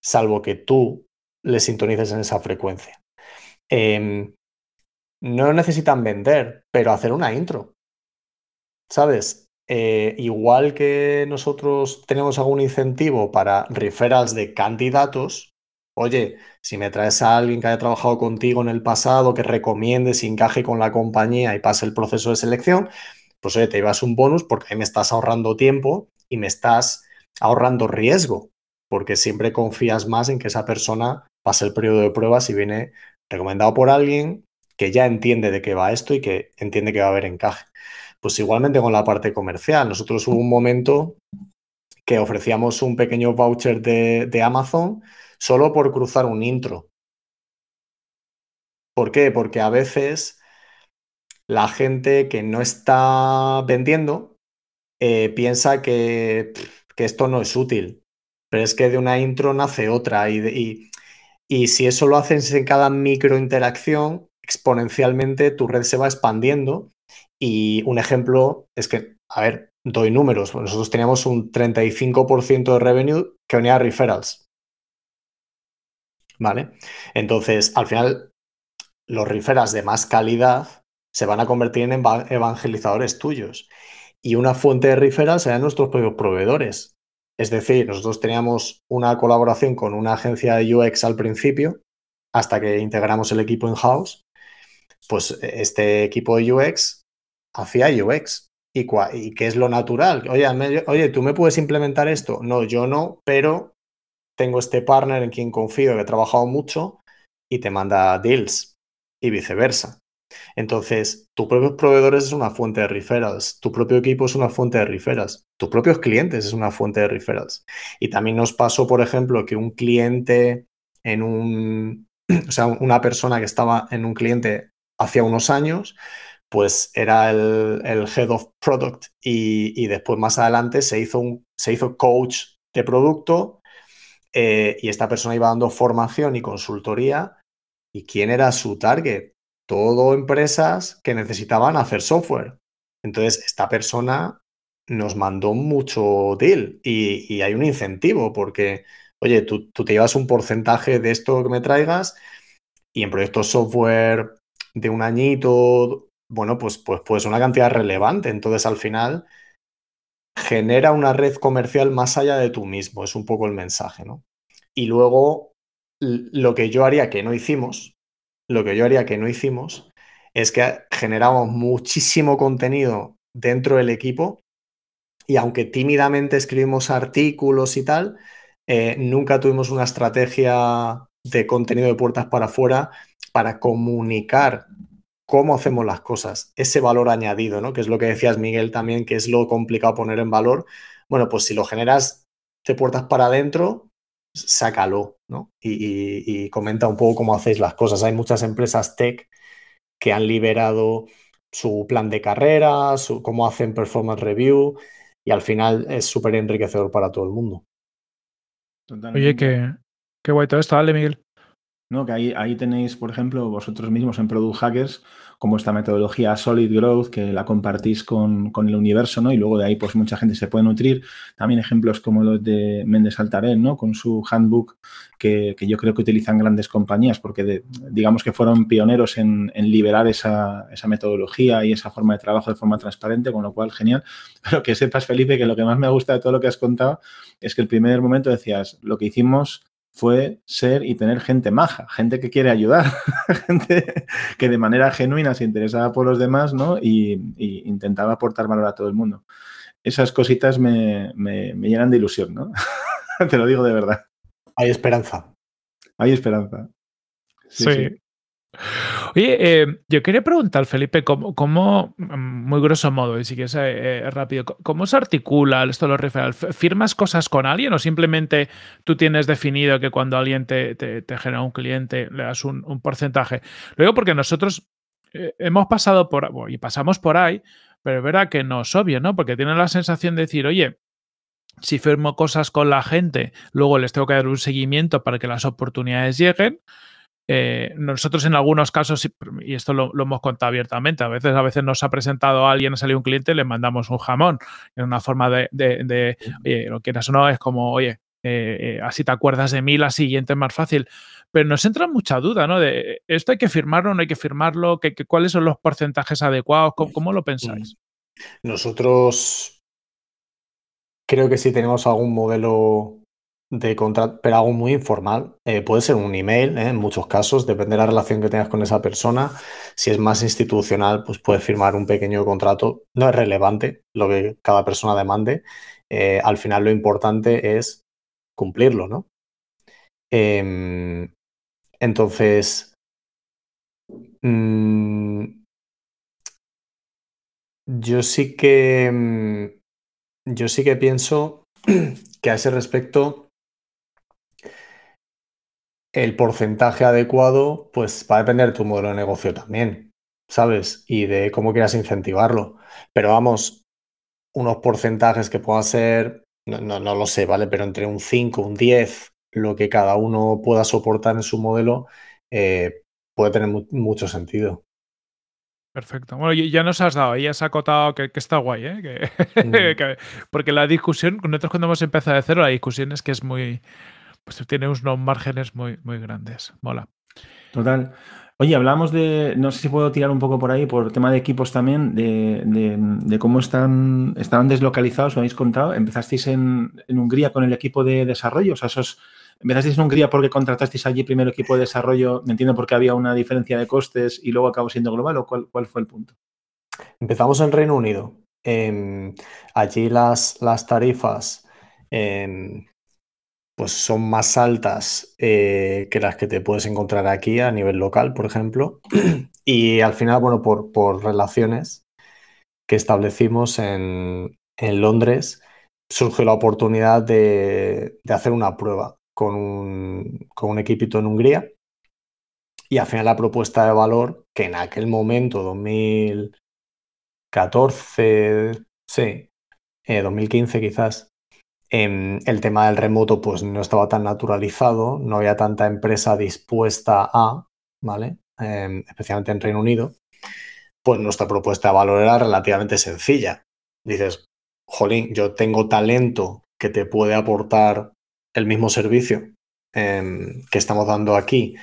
salvo que tú le sintonices en esa frecuencia. Em, no necesitan vender, pero hacer una intro. ¿Sabes? Eh, igual que nosotros tenemos algún incentivo para referrals de candidatos, oye, si me traes a alguien que haya trabajado contigo en el pasado, que recomiendes y encaje con la compañía y pase el proceso de selección, pues oye, te llevas un bonus porque me estás ahorrando tiempo y me estás ahorrando riesgo, porque siempre confías más en que esa persona pase el periodo de pruebas y viene recomendado por alguien que ya entiende de qué va esto y que entiende que va a haber encaje. Pues igualmente con la parte comercial. Nosotros hubo un momento que ofrecíamos un pequeño voucher de Amazon solo por cruzar un intro. ¿Por qué? Porque a veces la gente que no está vendiendo eh, piensa que, que, esto no es útil, pero es que de una intro nace otra y, y, si eso lo haces en cada micro interacción, exponencialmente tu red se va expandiendo y un ejemplo es que, a ver, doy números, nosotros teníamos un 35% de revenue que venía a referrals. ¿Vale? Entonces, al final, los referrals de más calidad se van a convertir en evangelizadores tuyos. Y una fuente de referrals serán nuestros propios proveedores. Es decir, nosotros teníamos una colaboración con una agencia de UX al principio, hasta que integramos el equipo in-house. Pues este equipo de UX hacía UX. ¿Y, ¿Y qué es lo natural? Oye, oye, ¿tú me puedes implementar esto? No, yo no, pero tengo este partner en quien confío, que he trabajado mucho y te manda deals y viceversa. Entonces, tus propios proveedores es una fuente de referrals, tu propio equipo es una fuente de referrals, tus propios clientes es una fuente de referrals. Y también nos pasó, por ejemplo, que un cliente en un, o sea, una persona que estaba en un cliente hacía unos años, pues era el, head of product y, después más adelante se hizo, un, se hizo coach de producto eh, y esta persona iba dando formación y consultoría. ¿Y quién era su target? Todo empresas que necesitaban hacer software. Entonces, esta persona nos mandó mucho deal y, hay un incentivo porque, oye, tú, tú, te llevas un porcentaje de esto que me traigas y en proyectos software de un añito, bueno, pues, pues, pues una cantidad relevante. Entonces, al final, genera una red comercial más allá de tú mismo, es un poco el mensaje, ¿no? Y luego, lo que yo haría que no hicimos, lo que yo haría que no hicimos, es que generamos muchísimo contenido dentro del equipo y aunque tímidamente escribimos artículos y tal, eh, nunca tuvimos una estrategia de contenido de puertas para afuera para comunicar cómo hacemos las cosas, ese valor añadido, ¿no? Que es lo que decías, Miguel, también, que es lo complicado poner en valor. Bueno, pues si lo generas de puertas para adentro, sácalo, ¿no? Y, comenta un poco cómo hacéis las cosas. Hay muchas empresas tech que han liberado su plan de carrera, su, cómo hacen performance review, y al final es súper enriquecedor para todo el mundo. Oye, qué, qué guay todo esto, dale, Miguel. ¿No? Que ahí, ahí tenéis, por ejemplo, vosotros mismos en Product Hackers, como esta metodología Solid Growth, que la compartís con, el universo, ¿no? Y luego de ahí, pues mucha gente se puede nutrir. También ejemplos como los de Méndez Altarén, ¿no? Con su handbook, que, yo creo que utilizan grandes compañías, porque digamos que fueron pioneros en, liberar esa, esa, metodología y esa forma de trabajo de forma transparente, con lo cual, genial. Pero que sepas, Felipe, que lo que más me gusta de todo lo que has contado es que el primer momento decías, lo que hicimos fue ser y tener gente maja, gente que quiere ayudar, gente que de manera genuina se interesaba por los demás, ¿no? Y, intentaba aportar valor a todo el mundo. Esas cositas me, llenan de ilusión, ¿no? Te lo digo de verdad. Hay esperanza. Hay esperanza. sí. Oye, eh, yo quería preguntar, Felipe, ¿cómo, muy grosso modo, y si quieres eh, eh, rápido, ¿cómo se articula esto de los referrals? ¿Firmas cosas con alguien o simplemente tú tienes definido que cuando alguien te, genera un cliente le das un, porcentaje? Lo digo porque nosotros hemos pasado por, y pasamos por ahí, pero es verdad que no es obvio, ¿no? Porque tienen la sensación de decir, oye, si firmo cosas con la gente, luego les tengo que dar un seguimiento para que las oportunidades lleguen. Eh, nosotros en algunos casos, y esto lo, hemos contado abiertamente, a veces, a veces nos ha presentado alguien, ha salido un cliente, le mandamos un jamón. Es una forma de, de, oye, lo quieras o no, es como, oye, eh, eh, así te acuerdas de mí, la siguiente es más fácil. Pero nos entra mucha duda, ¿no? De esto hay que firmarlo, no hay que firmarlo, que, cuáles son los porcentajes adecuados, ¿Cómo, lo pensáis? Nosotros creo que si tenemos algún modelo de contrato, pero algo muy informal. Eh, puede ser un email, ¿eh? en muchos casos, depende de la relación que tengas con esa persona. Si es más institucional, pues puedes firmar un pequeño contrato. No es relevante lo que cada persona demande. Eh, al final lo importante es cumplirlo, ¿no? Em, entonces, mm, yo sí que, mm, yo sí que pienso que a ese respecto el porcentaje adecuado, pues va a depender de tu modelo de negocio también, ¿sabes? Y de cómo quieras incentivarlo. Pero vamos, unos porcentajes que puedan ser, no, no, lo sé, ¿vale? Pero entre un 5, un 10, lo que cada uno pueda soportar en su modelo, eh, puede tener mucho sentido. Perfecto. Bueno, ya nos has dado, ya has acotado que, está guay, ¿eh? Mm. porque la discusión, nosotros cuando hemos empezado de cero, la discusión es que es muy, pues tiene unos márgenes muy, muy grandes. Mola. Total. Oye, hablamos de, no sé si puedo tirar un poco por ahí, por tema de equipos también, de, cómo están, estaban deslocalizados, lo habéis contado. Empezasteis en, Hungría con el equipo de desarrollo, o sea, esos, empezasteis en Hungría porque contratasteis allí primero equipo de desarrollo, me entiendo porque había una diferencia de costes y luego acabó siendo global, o cuál, fue el punto? Empezamos en Reino Unido. Em, allí las, las tarifas em, pues son más altas eh, que las que te puedes encontrar aquí a nivel local, por ejemplo. Y al final, bueno, por, por relaciones que establecimos en, Londres, surgió la oportunidad de, hacer una prueba con un, con un, equipito en Hungría. Y al final la propuesta de valor, que en aquel momento, 2014, sí, 2015 eh, quizás, Em, el tema del remoto pues no estaba tan naturalizado, no había tanta empresa dispuesta a, ¿vale? Em, especialmente en Reino Unido, pues nuestra propuesta de valor era relativamente sencilla. Dices, jolín, yo tengo talento que te puede aportar el mismo servicio em, que estamos dando aquí,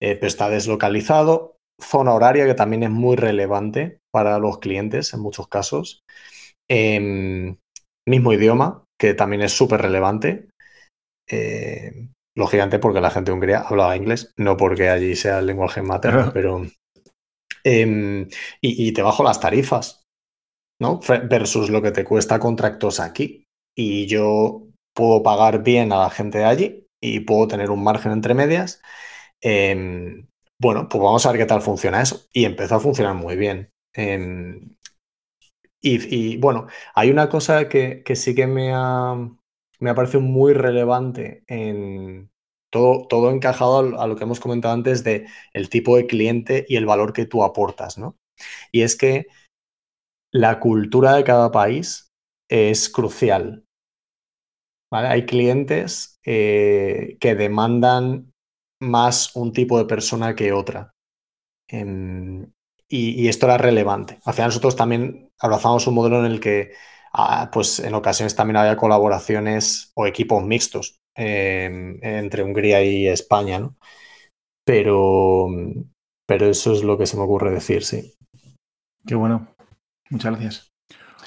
eh, pero está deslocalizado, zona horaria que también es muy relevante para los clientes en muchos casos, mismo idioma, que también es súper relevante. Eh, lógicamente porque la gente de Hungría hablaba inglés, no porque allí sea el lenguaje materno, pero... Em, y, te bajo las tarifas, ¿no? Versus lo que te cuesta contratos aquí. Y yo puedo pagar bien a la gente de allí y puedo tener un margen entre medias. Em, bueno, pues vamos a ver qué tal funciona eso. Y empezó a funcionar muy bien. Em, y, bueno, hay una cosa que, sí que me ha, me parecido muy relevante en todo, todo encajado a lo que hemos comentado antes de el tipo de cliente y el valor que tú aportas, ¿no? Y es que la cultura de cada país es crucial. Hay clientes eh, que demandan más un tipo de persona que otra. Y, esto era relevante. Al final nosotros también abrazamos un modelo en el que ah, pues en ocasiones también había colaboraciones o equipos mixtos em, entre Hungría y España, ¿no? Pero, pero eso es lo que se me ocurre decir, sí. Qué bueno. Muchas gracias.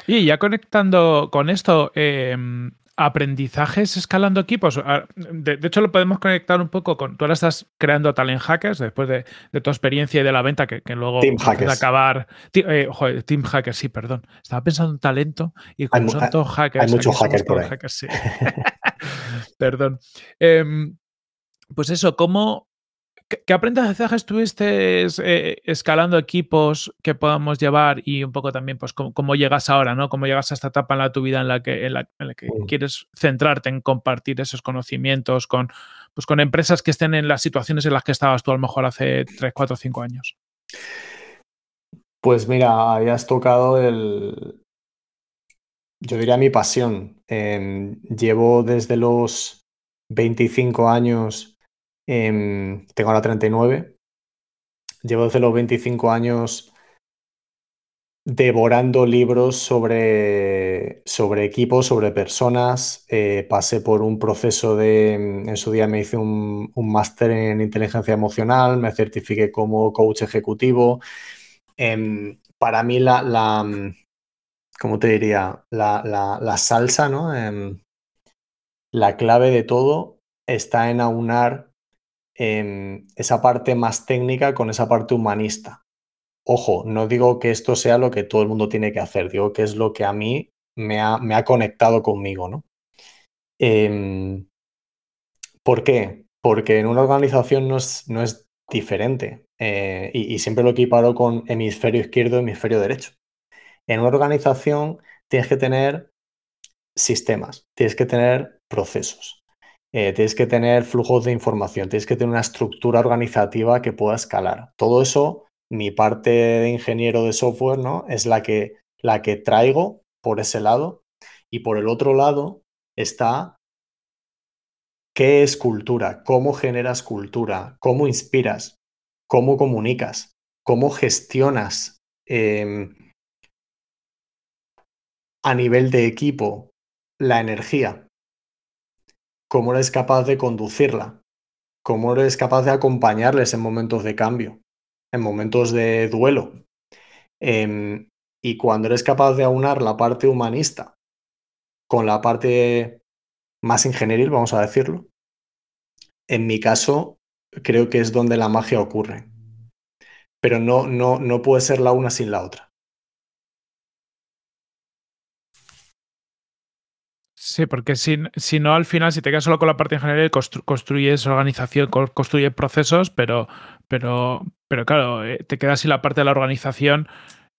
Y ya conectando con esto, em, aprendizajes escalando equipos. Ah, de, hecho, lo podemos conectar un poco con. Tú ahora estás creando talent hackers después de, tu experiencia y de la venta, que, luego team hackers. acabar. Eh, team hackers, sí, perdón. Estaba pensando en talento y con son todos hackers. Hay muchos hackers por ahí. perdón. Em, pues eso, ¿cómo, ¿Qué aprendizajes tuviste eh, escalando equipos que podamos llevar y un poco también pues cómo, llegas ahora, ¿no? Cómo llegas a esta etapa en la tu vida en la que, en la, que quieres centrarte en compartir esos conocimientos con, pues, con empresas que estén en las situaciones en las que estabas tú a lo mejor hace 3, 4, 5 años. Pues mira, has tocado el, yo diría mi pasión. Em, llevo desde los 25 años Em, tengo ahora 39. Llevo desde los 25 años devorando libros sobre, sobre equipos, sobre personas. Eh, pasé por un proceso de, en su día me hice un, máster en inteligencia emocional, me certifiqué como coach ejecutivo. Em, para mí la, la, ¿cómo te diría? La, salsa, ¿no? Em, la clave de todo está en aunar esa parte más técnica con esa parte humanista. Ojo, no digo que esto sea lo que todo el mundo tiene que hacer, digo que es lo que a mí me ha, me ha conectado conmigo, ¿no? Em, ¿Por qué? Porque en una organización no es, no es diferente eh, y, siempre lo equiparo con hemisferio izquierdo, hemisferio derecho. En una organización tienes que tener sistemas, tienes que tener procesos, eh, tienes que tener flujos de información, tienes que tener una estructura organizativa que pueda escalar. Todo eso, mi parte de ingeniero de software, ¿no? Es la que, la que traigo por ese lado. Y por el otro lado está qué es cultura, cómo generas cultura, cómo inspiras, cómo comunicas, cómo gestionas em, a nivel de equipo la energía cómo eres capaz de conducirla, cómo eres capaz de acompañarles en momentos de cambio, en momentos de duelo. Em, y cuando eres capaz de aunar la parte humanista con la parte más ingenieril, vamos a decirlo, en mi caso creo que es donde la magia ocurre. Pero no, no, no puede ser la una sin la otra. Sí, porque si, si, no, al final, si te quedas solo con la parte en general, construyes organización, construyes procesos, pero, pero, pero claro, eh, te quedas sin la parte de la organización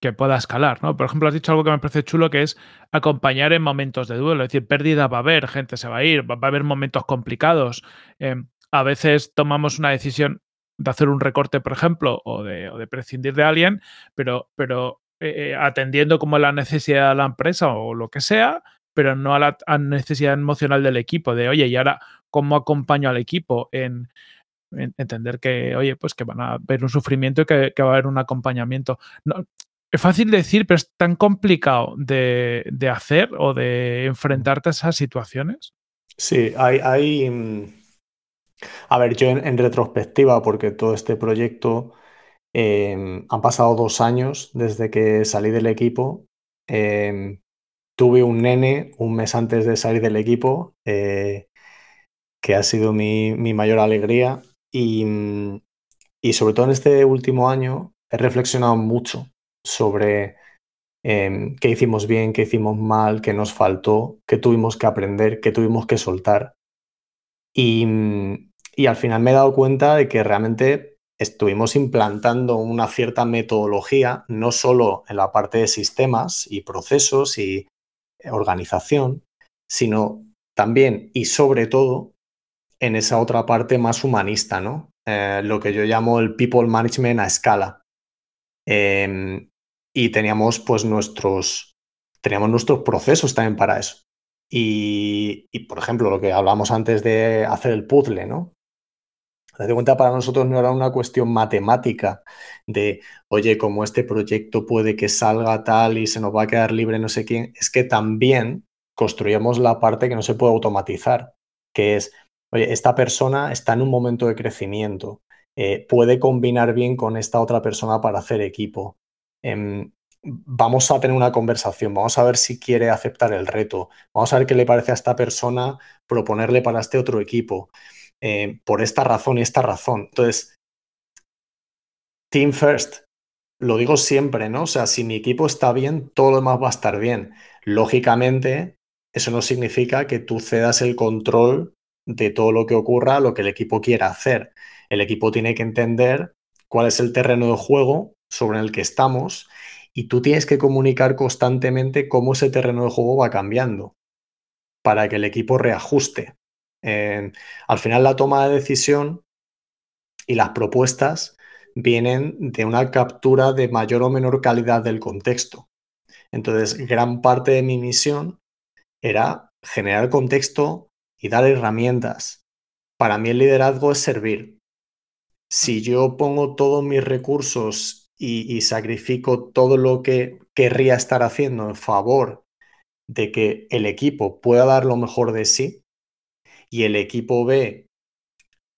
que pueda escalar, ¿no? Por ejemplo, has dicho algo que me parece chulo, que es acompañar en momentos de duelo. Es decir, pérdida va a haber, gente se va a ir, va a haber momentos complicados. Em, a veces tomamos una decisión de hacer un recorte, por ejemplo, o de, o de prescindir de alguien, pero, pero eh, eh, atendiendo como la necesidad de la empresa o lo que sea, pero no a la necesidad emocional del equipo, de, oye, y ahora, ¿cómo acompaño al equipo en, entender que, oye, pues que van a ver un sufrimiento y que, va a haber un acompañamiento? No, es fácil decir, pero es tan complicado de, hacer o de enfrentarte a esas situaciones. Sí, hay, hay mm, a ver, yo en, retrospectiva, porque todo este proyecto em, han pasado dos años desde que salí del equipo. Em, tuve un nene un mes antes de salir del equipo, eh, que ha sido mi, mayor alegría. Y, y, sobre todo en este último año he reflexionado mucho sobre em, qué hicimos bien, qué hicimos mal, qué nos faltó, qué tuvimos que aprender, qué tuvimos que soltar. Y, y al final me he dado cuenta de que realmente estuvimos implantando una cierta metodología, no solo en la parte de sistemas y procesos y organización, sino también y sobre todo en esa otra parte más humanista, ¿no? Eh, lo que yo llamo el people management a escala. Em, y teníamos pues nuestros teníamos nuestros procesos también para eso. Y, por ejemplo, lo que hablamos antes de hacer el puzzle, ¿no? Date cuenta, para nosotros no era una cuestión matemática de, oye, como este proyecto puede que salga tal y se nos va a quedar libre no sé quién, es que también construíamos la parte que no se puede automatizar, que es, oye, esta persona está en un momento de crecimiento, eh, puede combinar bien con esta otra persona para hacer equipo. Em, vamos a tener una conversación, vamos a ver si quiere aceptar el reto, vamos a ver qué le parece a esta persona proponerle para este otro equipo, eh, por esta razón y esta razón. Entonces, team first, lo digo siempre, ¿no? O sea, si mi equipo está bien, todo lo demás va a estar bien. Lógicamente, eso no significa que tú cedas el control de todo lo que ocurra, lo que el equipo quiera hacer. El equipo tiene que entender cuál es el terreno de juego sobre el que estamos y tú tienes que comunicar constantemente cómo ese terreno de juego va cambiando para que el equipo reajuste. Al final la toma de decisión y las propuestas vienen de una captura de mayor o menor calidad del contexto. Entonces, gran parte de mi misión era generar contexto y dar herramientas. Para mí el liderazgo es servir. Si yo pongo todos mis recursos y, sacrifico todo lo que querría estar haciendo en favor de que el equipo pueda dar lo mejor de sí y el equipo ve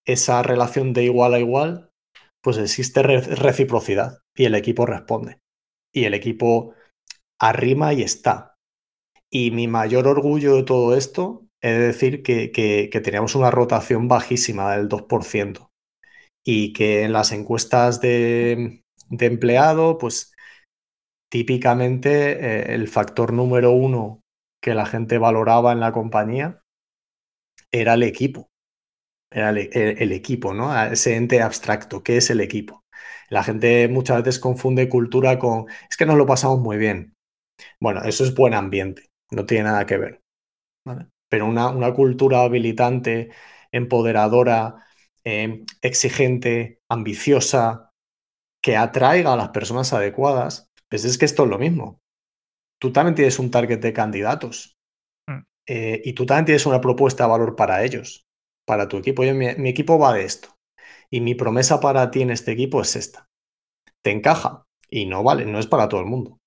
esa relación de igual a igual, pues existe reciprocidad y el equipo responde. Y el equipo arrima y está. Y mi mayor orgullo de todo esto es decir que, que teníamos una rotación bajísima del 2% y que en las encuestas de, de empleado, pues típicamente eh, el factor número uno que la gente valoraba en la compañía era el equipo. Era el, equipo, ¿no? Ese ente abstracto, ¿qué es el equipo? La gente muchas veces confunde cultura con, es que nos lo pasamos muy bien. Bueno, eso es buen ambiente, no tiene nada que ver. Pero una, una, cultura habilitante, empoderadora, eh, exigente, ambiciosa, que atraiga a las personas adecuadas, pues es que esto es lo mismo. Tú también tienes un target de candidatos. Eh, y tú también tienes una propuesta de valor para ellos, para tu equipo. mi, mi equipo va de esto y mi promesa para ti en este equipo es esta. Te encaja y no vale, no es para todo el mundo.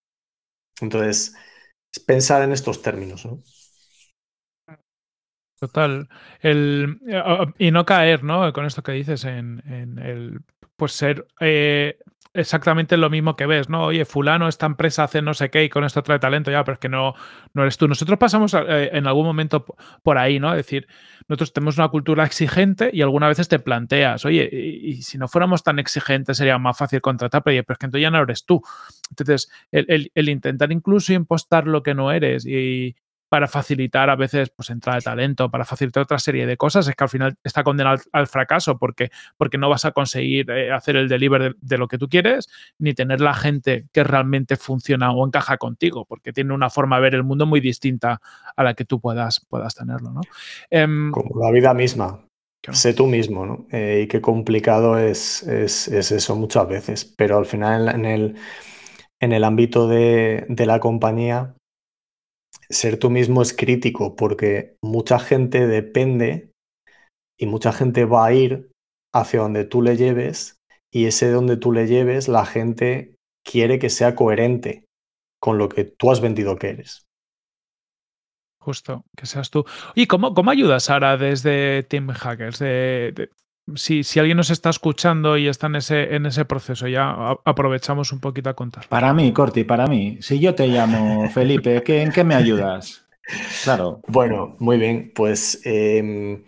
Entonces, es pensar en estos términos. ¿no? Total. El, y no caer, ¿no? Con esto que dices en, en el pues ser eh, exactamente lo mismo que ves, ¿no? Oye, fulano, esta empresa hace no sé qué y con esto trae talento, ya, pero es que no, no eres tú. Nosotros pasamos eh, en algún momento por ahí, ¿no? Es decir, nosotros tenemos una cultura exigente y algunas veces te planteas, oye, y, si no fuéramos tan exigentes sería más fácil contratar, pero, es que entonces ya no eres tú. Entonces, el, el intentar incluso impostar lo que no eres y, para facilitar a veces pues entrada de talento, para facilitar otra serie de cosas, es que al final está condenado al, fracaso porque, porque no vas a conseguir eh, hacer el deliver de, lo que tú quieres, ni tener la gente que realmente funciona o encaja contigo, porque tiene una forma de ver el mundo muy distinta a la que tú puedas, puedas tenerlo. ¿no? Em, Como la vida misma. Sé tú mismo, ¿no? Eh, y qué complicado es, es, eso muchas veces, pero al final en el, en el ámbito de, de la compañía ser tú mismo es crítico porque mucha gente depende y mucha gente va a ir hacia donde tú le lleves y ese donde tú le lleves la gente quiere que sea coherente con lo que tú has vendido que eres. Justo, que seas tú. ¿Y cómo, cómo ayudas ahora desde Team Hackers? Si, alguien nos está escuchando y está en ese, en ese proceso, ya aprovechamos un poquito a contar. Para mí, Corti, para mí. Si yo te llamo Felipe, ¿en qué me ayudas? Claro. Bueno, muy bien. Pues, em,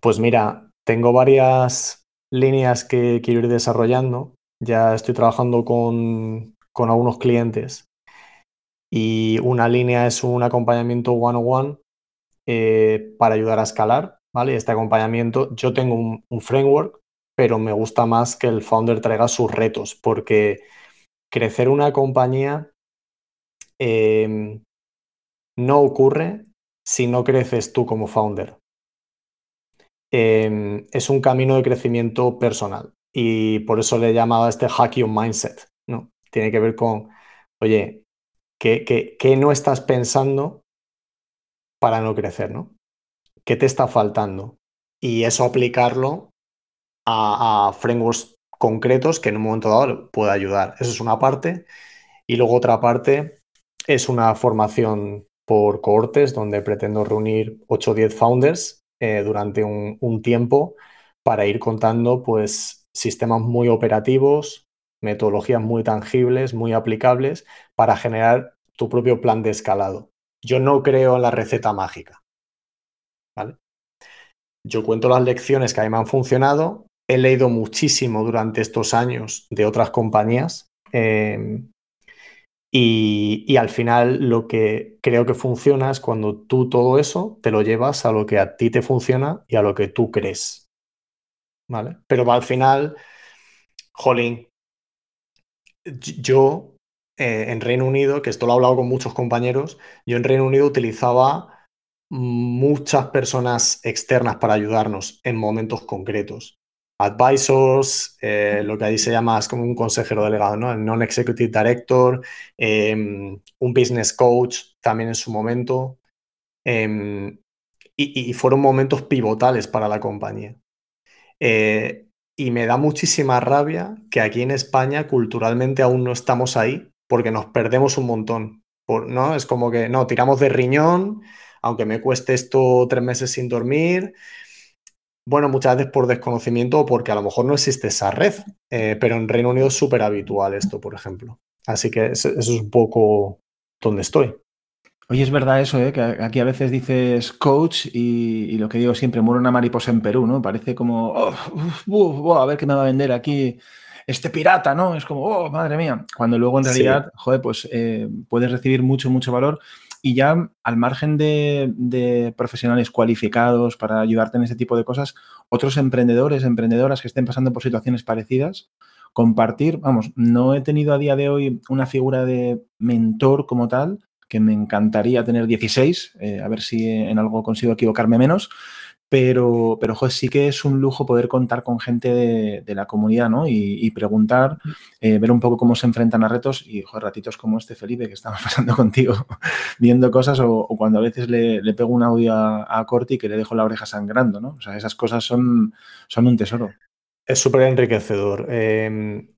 pues mira, tengo varias líneas que quiero ir desarrollando. Ya estoy trabajando con, con algunos clientes. Y una línea es un acompañamiento one-on-one eh, para ayudar a escalar ¿vale? Este acompañamiento, yo tengo un, framework, pero me gusta más que el founder traiga sus retos, porque crecer una compañía em, no ocurre si no creces tú como founder. Em, es un camino de crecimiento personal y por eso le he llamado a este hack your mindset, ¿no? Tiene que ver con, oye, ¿Qué, no estás pensando para no crecer, ¿no? ¿Qué te está faltando? Y eso aplicarlo a, frameworks concretos que en un momento dado pueda ayudar. Eso es una parte. Y luego otra parte es una formación por cohortes donde pretendo reunir 8 o 10 founders eh, durante un, un, tiempo para ir contando pues sistemas muy operativos, metodologías muy tangibles, muy aplicables para generar tu propio plan de escalado. Yo no creo en la receta mágica. Yo cuento las lecciones que a mí me han funcionado. He leído muchísimo durante estos años de otras compañías. Em, y, y, al final lo que creo que funciona es cuando tú todo eso te lo llevas a lo que a ti te funciona y a lo que tú crees. ¿Vale? Pero al final, jolín, yo eh, en Reino Unido, que esto lo he hablado con muchos compañeros, yo en Reino Unido utilizaba muchas personas externas para ayudarnos en momentos concretos. Advisors, eh, lo que ahí se llama es como un consejero delegado, ¿no? El non-executive director, em, un business coach también en su momento. Em, y, fueron momentos pivotales para la compañía. Eh, y me da muchísima rabia que aquí en España culturalmente aún no estamos ahí porque nos perdemos un montón. ¿no? Es como que, no, tiramos de riñón, aunque me cueste esto tres meses sin dormir. Bueno, muchas veces por desconocimiento o porque a lo mejor no existe esa red, eh, pero en Reino Unido es súper habitual esto, por ejemplo. Así que eso, es un poco donde estoy. Oye, es verdad eso, ¿eh? que aquí a veces dices coach y, lo que digo siempre, muere una mariposa en Perú, ¿no? Parece como, oh, a ver qué me va a vender aquí este pirata, ¿no? Es como, oh, madre mía. Cuando luego en realidad, joder, pues eh, puedes recibir mucho, mucho valor y ya al margen de, profesionales cualificados para ayudarte en ese tipo de cosas, otros emprendedores, emprendedoras que estén pasando por situaciones parecidas, compartir, vamos, no he tenido a día de hoy una figura de mentor como tal, que me encantaría tener 16, eh, a ver si en algo consigo equivocarme menos, pero, pero joder, sí que es un lujo poder contar con gente de, la comunidad, ¿no? Y, preguntar, eh, ver un poco cómo se enfrentan a retos y, joder, ratitos como este, Felipe, que estamos pasando contigo, viendo cosas o, cuando a veces le, pego un audio a, a, Corti que le dejo la oreja sangrando, ¿no? O sea, esas cosas son, son un tesoro. Es súper enriquecedor. Em,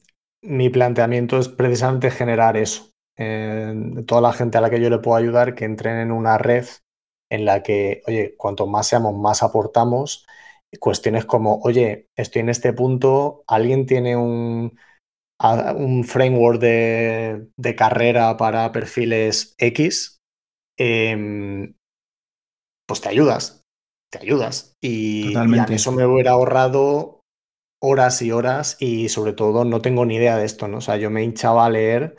mi planteamiento es precisamente generar eso, toda la gente a la que yo le puedo ayudar que entren en una red en la que, oye, cuanto más seamos, más aportamos. Cuestiones como, oye, estoy en este punto, alguien tiene un, un framework de, carrera para perfiles X, em, pues te ayudas, te ayudas. Y, y, eso me hubiera ahorrado horas y horas y sobre todo no tengo ni idea de esto, ¿no? O sea, yo me hinchaba a leer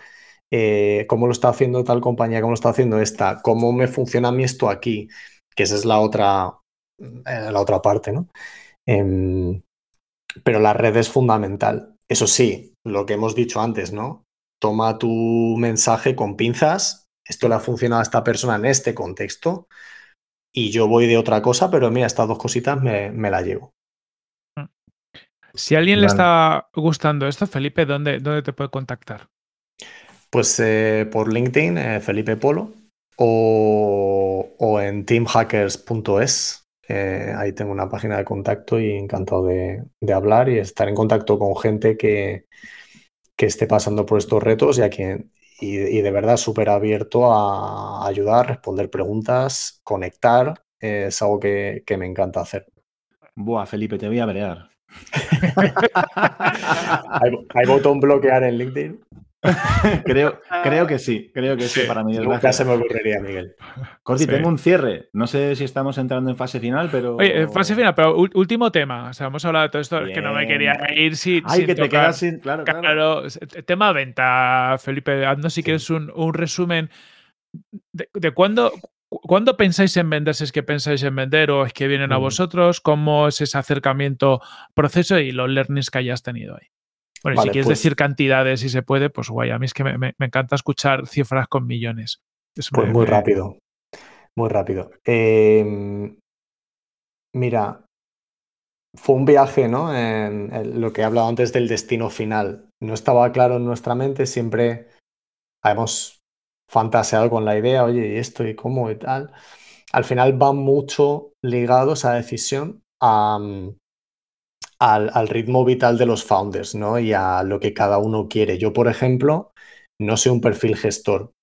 eh, cómo lo está haciendo tal compañía, cómo lo está haciendo esta, cómo me funciona a mí esto aquí, que esa es la otra, eh, la otra parte, ¿no? Em, pero la red es fundamental. Eso sí, lo que hemos dicho antes, ¿no? Toma tu mensaje con pinzas, esto le ha funcionado a esta persona en este contexto, y yo voy de otra cosa, pero mira, estas dos cositas me, me la llevo. Si a alguien le está gustando esto, Felipe, ¿dónde, ¿dónde te puede contactar? Pues eh, por LinkedIn, eh, Felipe Polo, o, en teamhackers.es. Eh, ahí tengo una página de contacto y encantado de, hablar y estar en contacto con gente que, que esté pasando por estos retos y, a quien, y, de verdad súper abierto a ayudar, responder preguntas, conectar. es algo que, me encanta hacer. Buah, Felipe, te voy a brear. ¿Hay, ¿Hay, botón bloquear en LinkedIn? creo, creo que sí, creo que sí, para mí. Nunca se me ocurriría, Miguel. Corti, tengo un cierre. No sé si estamos entrando en fase final, pero. Oye, fase final, pero último tema. O sea, hemos hablado de todo esto, que no me quería ir sin. Ay, que te quedas sin. Claro, claro. tema venta, Felipe. Haznos si quieres un, resumen de, de cuándo. ¿Cuándo pensáis en vender? Si es que pensáis en vender o es que vienen a vosotros, ¿cómo es ese acercamiento, proceso y los learnings que hayas tenido ahí? Bueno, si quieres pues decir cantidades si se puede, pues guay. A mí es que me, encanta escuchar cifras con millones. pues muy rápido. Muy rápido. Em, mira, fue un viaje, ¿no? En, lo que he hablado antes del destino final. No estaba claro en nuestra mente, siempre hemos fantaseado con la idea, oye, ¿y esto y cómo y tal? Al final va mucho ligado esa decisión mm, al, al, ritmo vital de los founders, ¿no? Y a lo que cada uno quiere. Yo, por ejemplo, no soy un perfil gestor.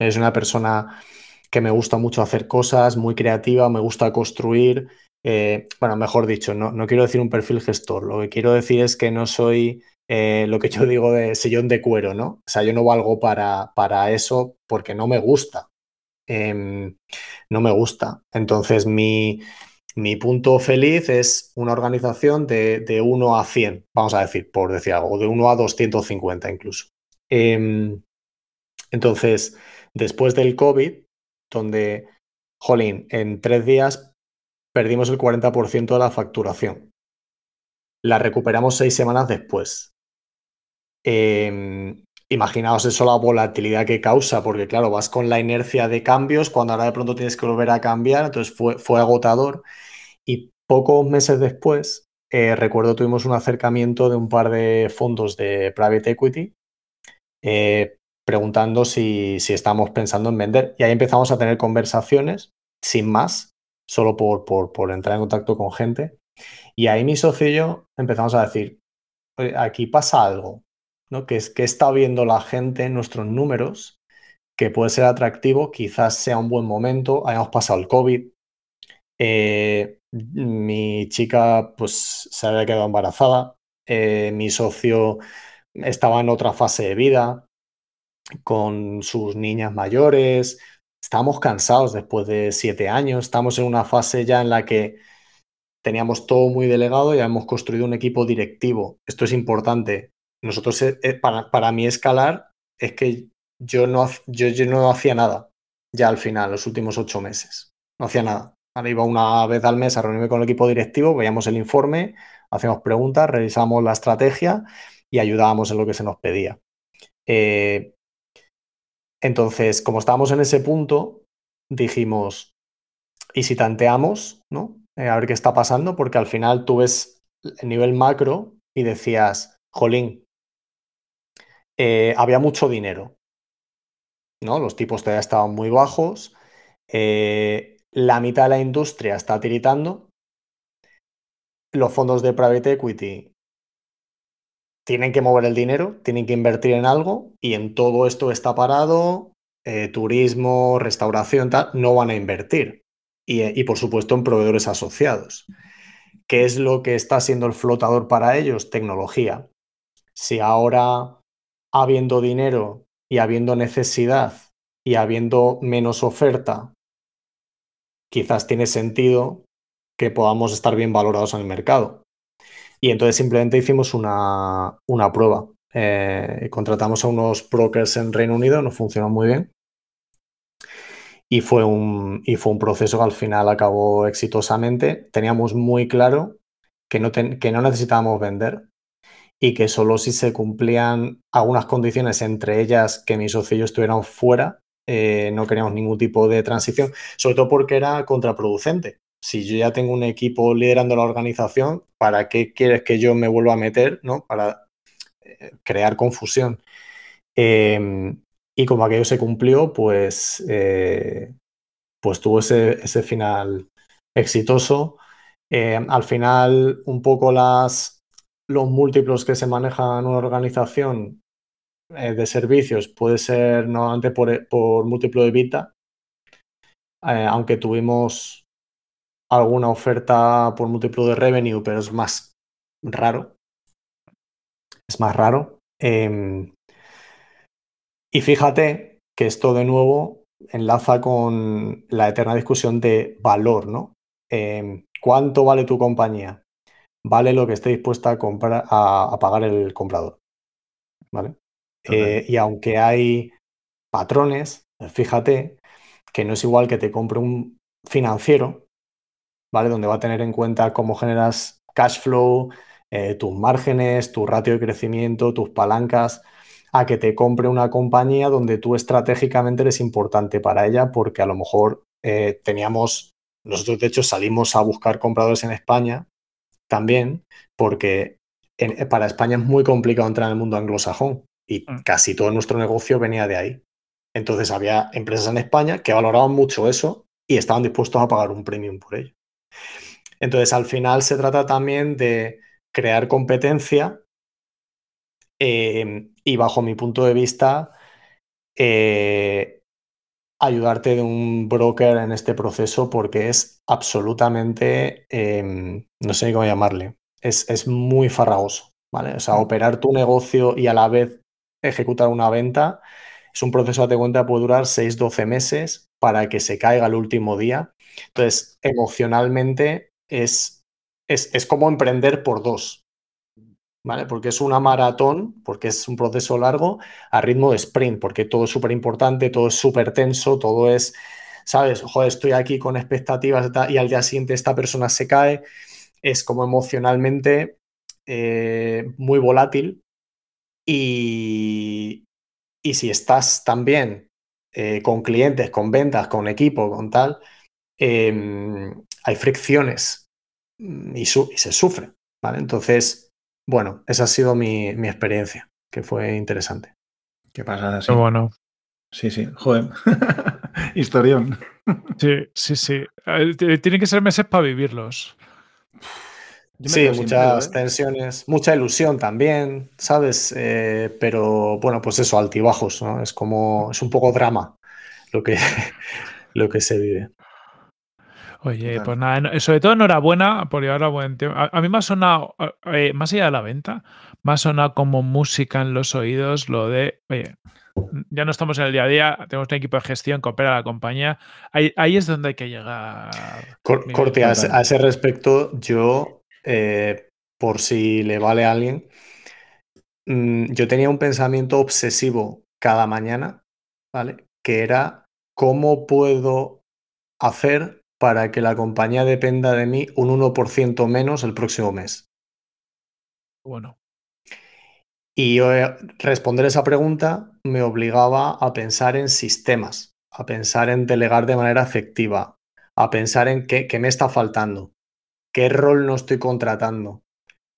Es una persona que me gusta mucho hacer cosas, muy creativa, me gusta construir. Eh, bueno, mejor dicho, no, no, quiero decir un perfil gestor. Lo que quiero decir es que no soy eh, lo que yo digo de sillón de cuero, ¿no? O sea, yo no valgo para, para eso porque no me gusta. Em, no me gusta. Entonces, mi, mi, punto feliz es una organización de, de, 1 a 100, vamos a decir, por decir algo, de 1 a 250 incluso. Em, entonces, después del COVID, donde, jolín, en tres días perdimos el 40% de la facturación. La recuperamos seis semanas después. Eh, imaginaos eso la volatilidad que causa, porque claro, vas con la inercia de cambios, cuando ahora de pronto tienes que volver a cambiar, entonces fue, fue agotador. Y pocos meses después, eh, recuerdo tuvimos un acercamiento de un par de fondos de private equity eh, preguntando si, si estamos pensando en vender. Y ahí empezamos a tener conversaciones sin más, solo por, por, entrar en contacto con gente. Y ahí mi socio y yo empezamos a decir, aquí pasa algo, ¿no? Que, es, que está viendo la gente en nuestros números, que puede ser atractivo, quizás sea un buen momento, hayamos pasado el COVID, eh, mi chica pues se había quedado embarazada, eh, mi socio estaba en otra fase de vida, con sus niñas mayores, estábamos cansados después de siete años, estamos en una fase ya en la que teníamos todo muy delegado y hemos construido un equipo directivo. Esto es importante. Nosotros, eh, eh, para, para mí escalar es que yo no, yo, yo no hacía nada ya al final, los últimos ocho meses. No hacía nada. Ahora iba una vez al mes a reunirme con el equipo directivo, veíamos el informe, hacíamos preguntas, revisamos la estrategia y ayudábamos en lo que se nos pedía. Eh, entonces, como estábamos en ese punto, dijimos, ¿y si tanteamos, no? Eh, a ver qué está pasando, porque al final tú ves el nivel macro y decías, jolín, eh, había mucho dinero, ¿no? Los tipos todavía estaban muy bajos, la mitad de la industria está tiritando, los fondos de private equity tienen que mover el dinero, tienen que invertir en algo y en todo esto está parado, turismo, restauración, tal, no van a invertir y, por supuesto en proveedores asociados. ¿Qué es lo que está siendo el flotador para ellos? Tecnología. Si ahora, habiendo dinero y habiendo necesidad y habiendo menos oferta, quizás tiene sentido que podamos estar bien valorados en el mercado. Y entonces simplemente hicimos una, una prueba. Eh, contratamos a unos brokers en Reino Unido, nos funcionó muy bien y fue, un, y fue un proceso que al final acabó exitosamente. Teníamos muy claro que no, que no necesitábamos vender y que solo si se cumplían algunas condiciones, entre ellas que mis socios estuvieran fuera, eh, no queríamos ningún tipo de transición, sobre todo porque era contraproducente. Si yo ya tengo un equipo liderando la organización, ¿para qué quieres que yo me vuelva a meter? ¿no? Para eh, crear confusión. Eh, y como aquello se cumplió, pues, eh, pues tuvo ese, ese, final exitoso. Eh, al final, un poco las, los múltiplos que se manejan en una organización eh, de servicios puede ser normalmente por, por múltiplo de Vita, aunque tuvimos alguna oferta por múltiplo de revenue, pero es más raro. Es más raro. Em, y fíjate que esto de nuevo enlaza con la eterna discusión de valor, ¿no? Em, ¿Cuánto vale tu compañía? Vale lo que esté dispuesta a, comprar, a, pagar el comprador. ¿Vale? Eh, y aunque hay patrones, fíjate que no es igual que te compre un financiero, ¿vale? Donde va a tener en cuenta cómo generas cash flow, eh, tus márgenes, tu ratio de crecimiento, tus palancas a que te compre una compañía donde tú estratégicamente eres importante para ella porque a lo mejor eh, teníamos, nosotros de hecho salimos a buscar compradores en España también porque para España es muy complicado entrar en el mundo anglosajón y mm. casi todo nuestro negocio venía de ahí. Entonces había empresas en España que valoraban mucho eso y estaban dispuestos a pagar un premium por ello. Entonces al final se trata también de crear competencia eh, y bajo mi punto de vista eh, ayudarte de un broker en este proceso porque es absolutamente, em, no sé cómo llamarle, es, es muy farragoso, ¿vale? O sea, operar tu negocio y a la vez ejecutar una venta es un proceso, de cuenta, puede durar 6-12 meses para que se caiga el último día. Entonces, emocionalmente es, es, es como emprender por dos, ¿vale? Porque es una maratón, porque es un proceso largo, a ritmo de sprint, porque todo es súper importante, todo es súper tenso, todo es, ¿sabes? Joder, estoy aquí con expectativas y al día siguiente esta persona se cae. Es como emocionalmente eh, muy volátil y, y si estás también eh, con clientes, con ventas, con equipo, con tal, em, hay fricciones mm, y, y, se sufre. ¿vale? Entonces, bueno, esa ha sido mi, experiencia, que fue interesante. Qué pasada, sí. Qué bueno. Sí, sí, joder. Historión. Sí, sí, sí. Tienen que ser meses para vivirlos. Sí, muchas ¿eh? tensiones, mucha ilusión también, ¿sabes? Eh, pero bueno, pues eso, altibajos, ¿no? Es como, es un poco drama lo que, lo que se vive. Oye, pues nada, sobre todo enhorabuena por llevar a buen tiempo. A, mí me ha sonado, eh, más allá de la venta, me ha sonado como música en los oídos lo de, oye, ya no estamos en el día a día, tenemos un equipo de gestión que opera la compañía. Ahí, ahí es donde hay que llegar. Corte, a ese, respecto, yo, eh, por si le vale a alguien, mm, yo tenía un pensamiento obsesivo cada mañana, ¿vale? Que era cómo puedo hacer para que la compañía dependa de mí un 1% menos el próximo mes? Bueno. Y eh, responder esa pregunta me obligaba a pensar en sistemas, a pensar en delegar de manera efectiva, a pensar en qué, qué me está faltando, qué rol no estoy contratando,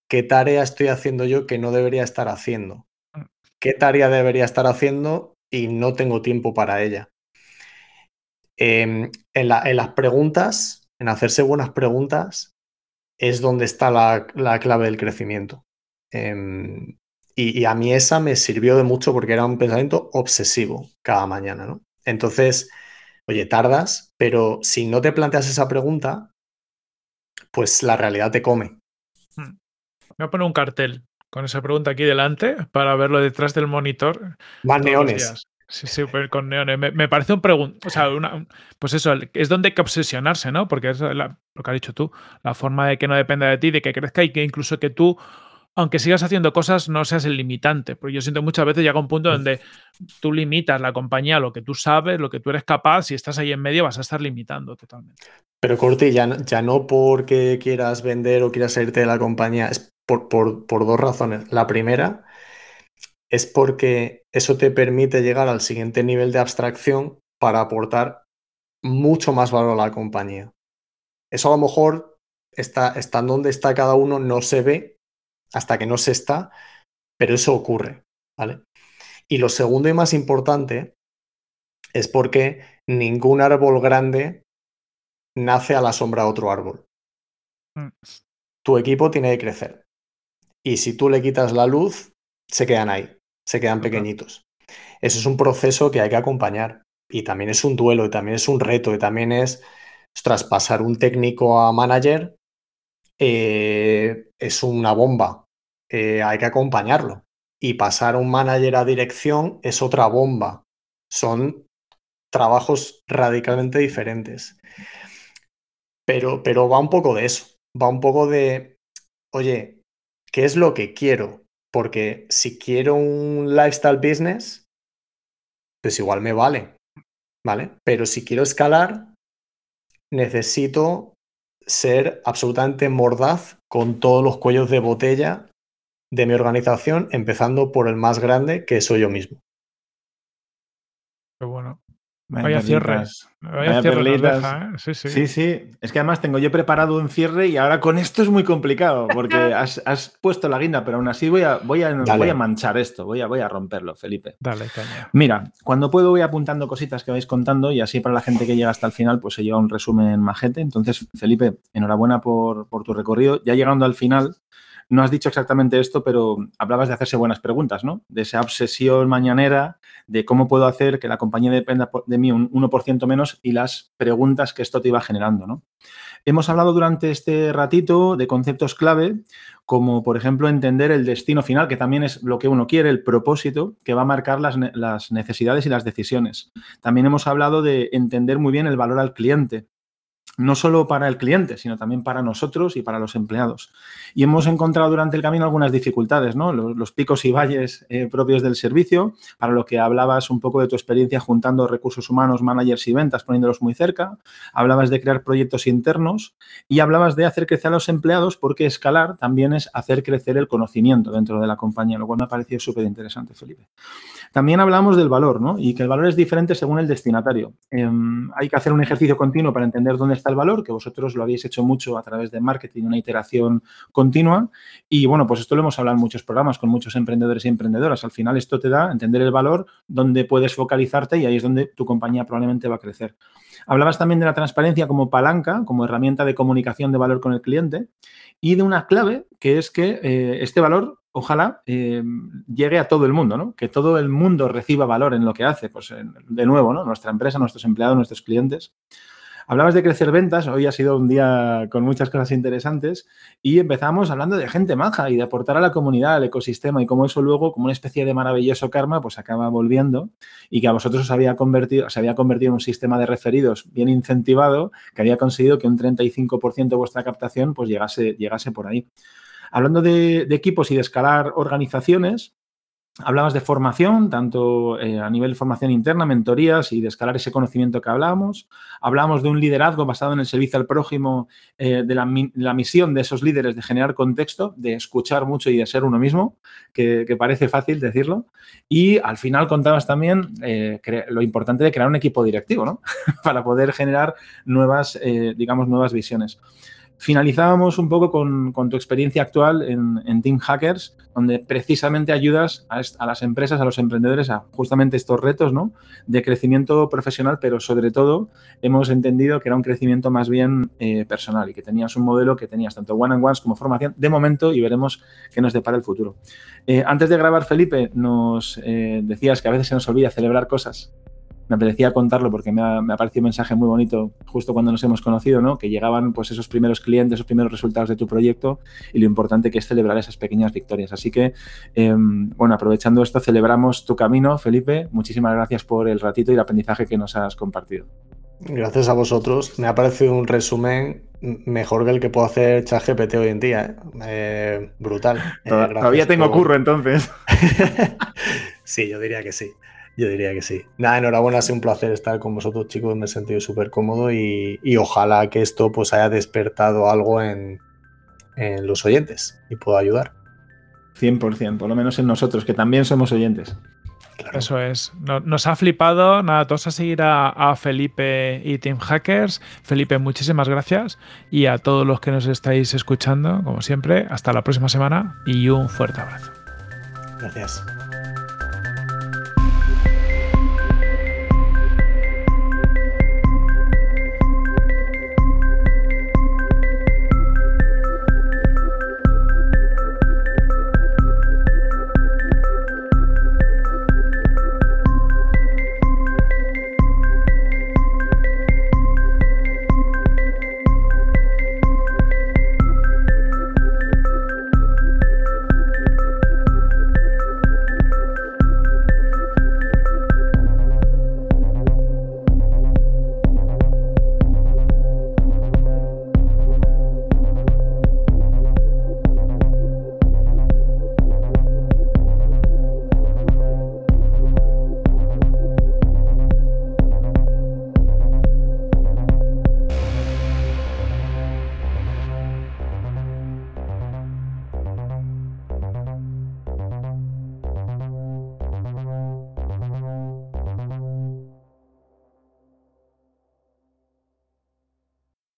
qué tarea estoy haciendo yo que no debería estar haciendo, mm. qué tarea debería estar haciendo y no tengo tiempo para ella. Em, en, las preguntas, en hacerse buenas preguntas, es donde está la, clave del crecimiento. Em, y, a mí esa me sirvió de mucho porque era un pensamiento obsesivo cada mañana, ¿no? Entonces, oye, tardas, pero si no te planteas esa pregunta, pues la realidad te come. Hmm. Voy a poner un cartel con esa pregunta aquí delante para verlo detrás del monitor. Más neones. Sí, sí, pues con neones. Me, parece un pregunta. O sea, una, pues eso, es donde hay que obsesionarse, ¿no? Porque es lo que has dicho tú, la forma de que no dependa de ti, de que crezca y que incluso que tú, aunque sigas haciendo cosas, no seas el limitante. Porque yo siento muchas veces llega un punto donde tú limitas la compañía, lo que tú sabes, lo que tú eres capaz, si estás ahí en medio vas a estar limitando totalmente. Pero Corti, ya, ya no porque quieras vender o quieras salirte de la compañía, es por, por, por dos razones. La primera es porque eso te permite llegar al siguiente nivel de abstracción para aportar mucho más valor a la compañía. Eso a lo mejor está, está donde está cada uno, no se ve hasta que no se está, pero eso ocurre, ¿vale? Y lo segundo y más importante es porque ningún árbol grande nace a la sombra de otro árbol. Mm. Tu equipo tiene que crecer. Y si tú le quitas la luz, se quedan ahí se quedan pequeñitos. Eso es un proceso que hay que acompañar y también es un duelo y también es un reto y también es traspasar un técnico a manager eh, es una bomba. Eh, hay que acompañarlo. Y pasar un manager a dirección es otra bomba. Son trabajos radicalmente diferentes. Pero, pero va un poco de eso. Va un poco de, oye, ¿qué es lo que quiero? Porque si quiero un lifestyle business, pues igual me vale, ¿vale? Pero si quiero escalar, necesito ser absolutamente mordaz con todos los cuellos de botella de mi organización, empezando por el más grande, que soy yo mismo. Qué bueno. Vaya cierre. Vaya, cierre ¿eh? sí, sí. sí, sí. Es que además tengo yo preparado un cierre y ahora con esto es muy complicado porque has, puesto la guinda, pero aún así voy a, voy a, voy a manchar esto, voy a, voy a romperlo, Felipe. Dale, caña. Mira, cuando puedo voy apuntando cositas que vais contando y así para la gente que llega hasta el final pues se lleva un resumen majete. Entonces, Felipe, enhorabuena por, por tu recorrido. Ya llegando al final, no has dicho exactamente esto, pero hablabas de hacerse buenas preguntas, ¿no? De esa obsesión mañanera, de cómo puedo hacer que la compañía dependa de mí un 1% menos y las preguntas que esto te iba generando, ¿no? Hemos hablado durante este ratito de conceptos clave, como por ejemplo entender el destino final, que también es lo que uno quiere, el propósito que va a marcar las, las necesidades y las decisiones. También hemos hablado de entender muy bien el valor al cliente, no solo para el cliente, sino también para nosotros y para los empleados. Y hemos encontrado durante el camino algunas dificultades, ¿no? Los, picos y valles eh, propios del servicio, para lo que hablabas un poco de tu experiencia juntando recursos humanos, managers y ventas, poniéndolos muy cerca. Hablabas de crear proyectos internos y hablabas de hacer crecer a los empleados porque escalar también es hacer crecer el conocimiento dentro de la compañía, lo cual me ha parecido súper interesante, Felipe. También hablamos del valor, ¿no? Y que el valor es diferente según el destinatario. Em, hay que hacer un ejercicio continuo para entender dónde está el valor, que vosotros lo habéis hecho mucho a través de marketing, una iteración continua. Y bueno, pues esto lo hemos hablado en muchos programas con muchos emprendedores y emprendedoras. Al final esto te da entender el valor, dónde puedes focalizarte y ahí es donde tu compañía probablemente va a crecer. Hablabas también de la transparencia como palanca, como herramienta de comunicación de valor con el cliente y de una clave que es que eh, este valor ojalá eh, llegue a todo el mundo, ¿no? Que todo el mundo reciba valor en lo que hace. Pues de nuevo, ¿no? Nuestra empresa, nuestros empleados, nuestros clientes. Hablabas de crecer ventas, hoy ha sido un día con muchas cosas interesantes y empezamos hablando de gente maja y de aportar a la comunidad, al ecosistema y cómo eso luego, como una especie de maravilloso karma, pues acaba volviendo y que a vosotros os había convertido, se había convertido en un sistema de referidos bien incentivado que había conseguido que un 35% de vuestra captación pues llegase, llegase por ahí. Hablando de, de equipos y de escalar organizaciones, Hablabas de formación, tanto eh, a nivel de formación interna, mentorías y de escalar ese conocimiento que hablábamos. Hablamos de un liderazgo basado en el servicio al prójimo, eh, de la, misión de esos líderes de generar contexto, de escuchar mucho y de ser uno mismo, que, parece fácil decirlo. Y al final contabas también eh, lo importante de crear un equipo directivo, ¿no? Para poder generar nuevas, digamos, nuevas visiones. Finalizábamos un poco con, tu experiencia actual en, Team Hackers, donde precisamente ayudas a, las empresas, a los emprendedores a justamente estos retos ¿no? de crecimiento profesional, pero sobre todo hemos entendido que era un crecimiento más bien eh, personal y que tenías un modelo que tenías tanto one-on-ones como formación de momento y veremos qué nos depara el futuro. Eh, antes de grabar, Felipe, nos eh, decías que a veces se nos olvida celebrar cosas me apetecía contarlo porque me ha, me parecido un mensaje muy bonito justo cuando nos hemos conocido, ¿no? Que llegaban pues esos primeros clientes, esos primeros resultados de tu proyecto y lo importante que es celebrar esas pequeñas victorias. Así que, em, bueno, aprovechando esto, celebramos tu camino, Felipe. Muchísimas gracias por el ratito y el aprendizaje que nos has compartido. Gracias a vosotros. Me ha parecido un resumen mejor que el que puedo hacer ChatGPT hoy en día. ¿eh? Eh, brutal. Eh, todavía tengo curro entonces. sí, yo diría que sí. Yo diría que sí. Nada, enhorabuena, ha sido un placer estar con vosotros, chicos. Me he sentido súper cómodo y, ojalá que esto pues haya despertado algo en, los oyentes y pueda ayudar. 100%, por lo menos en nosotros, que también somos oyentes. Eso es. Nos ha flipado. Nada, todos a seguir a, a, Felipe y Team Hackers. Felipe, muchísimas gracias. Y a todos los que nos estáis escuchando, como siempre, hasta la próxima semana y un fuerte abrazo. Gracias.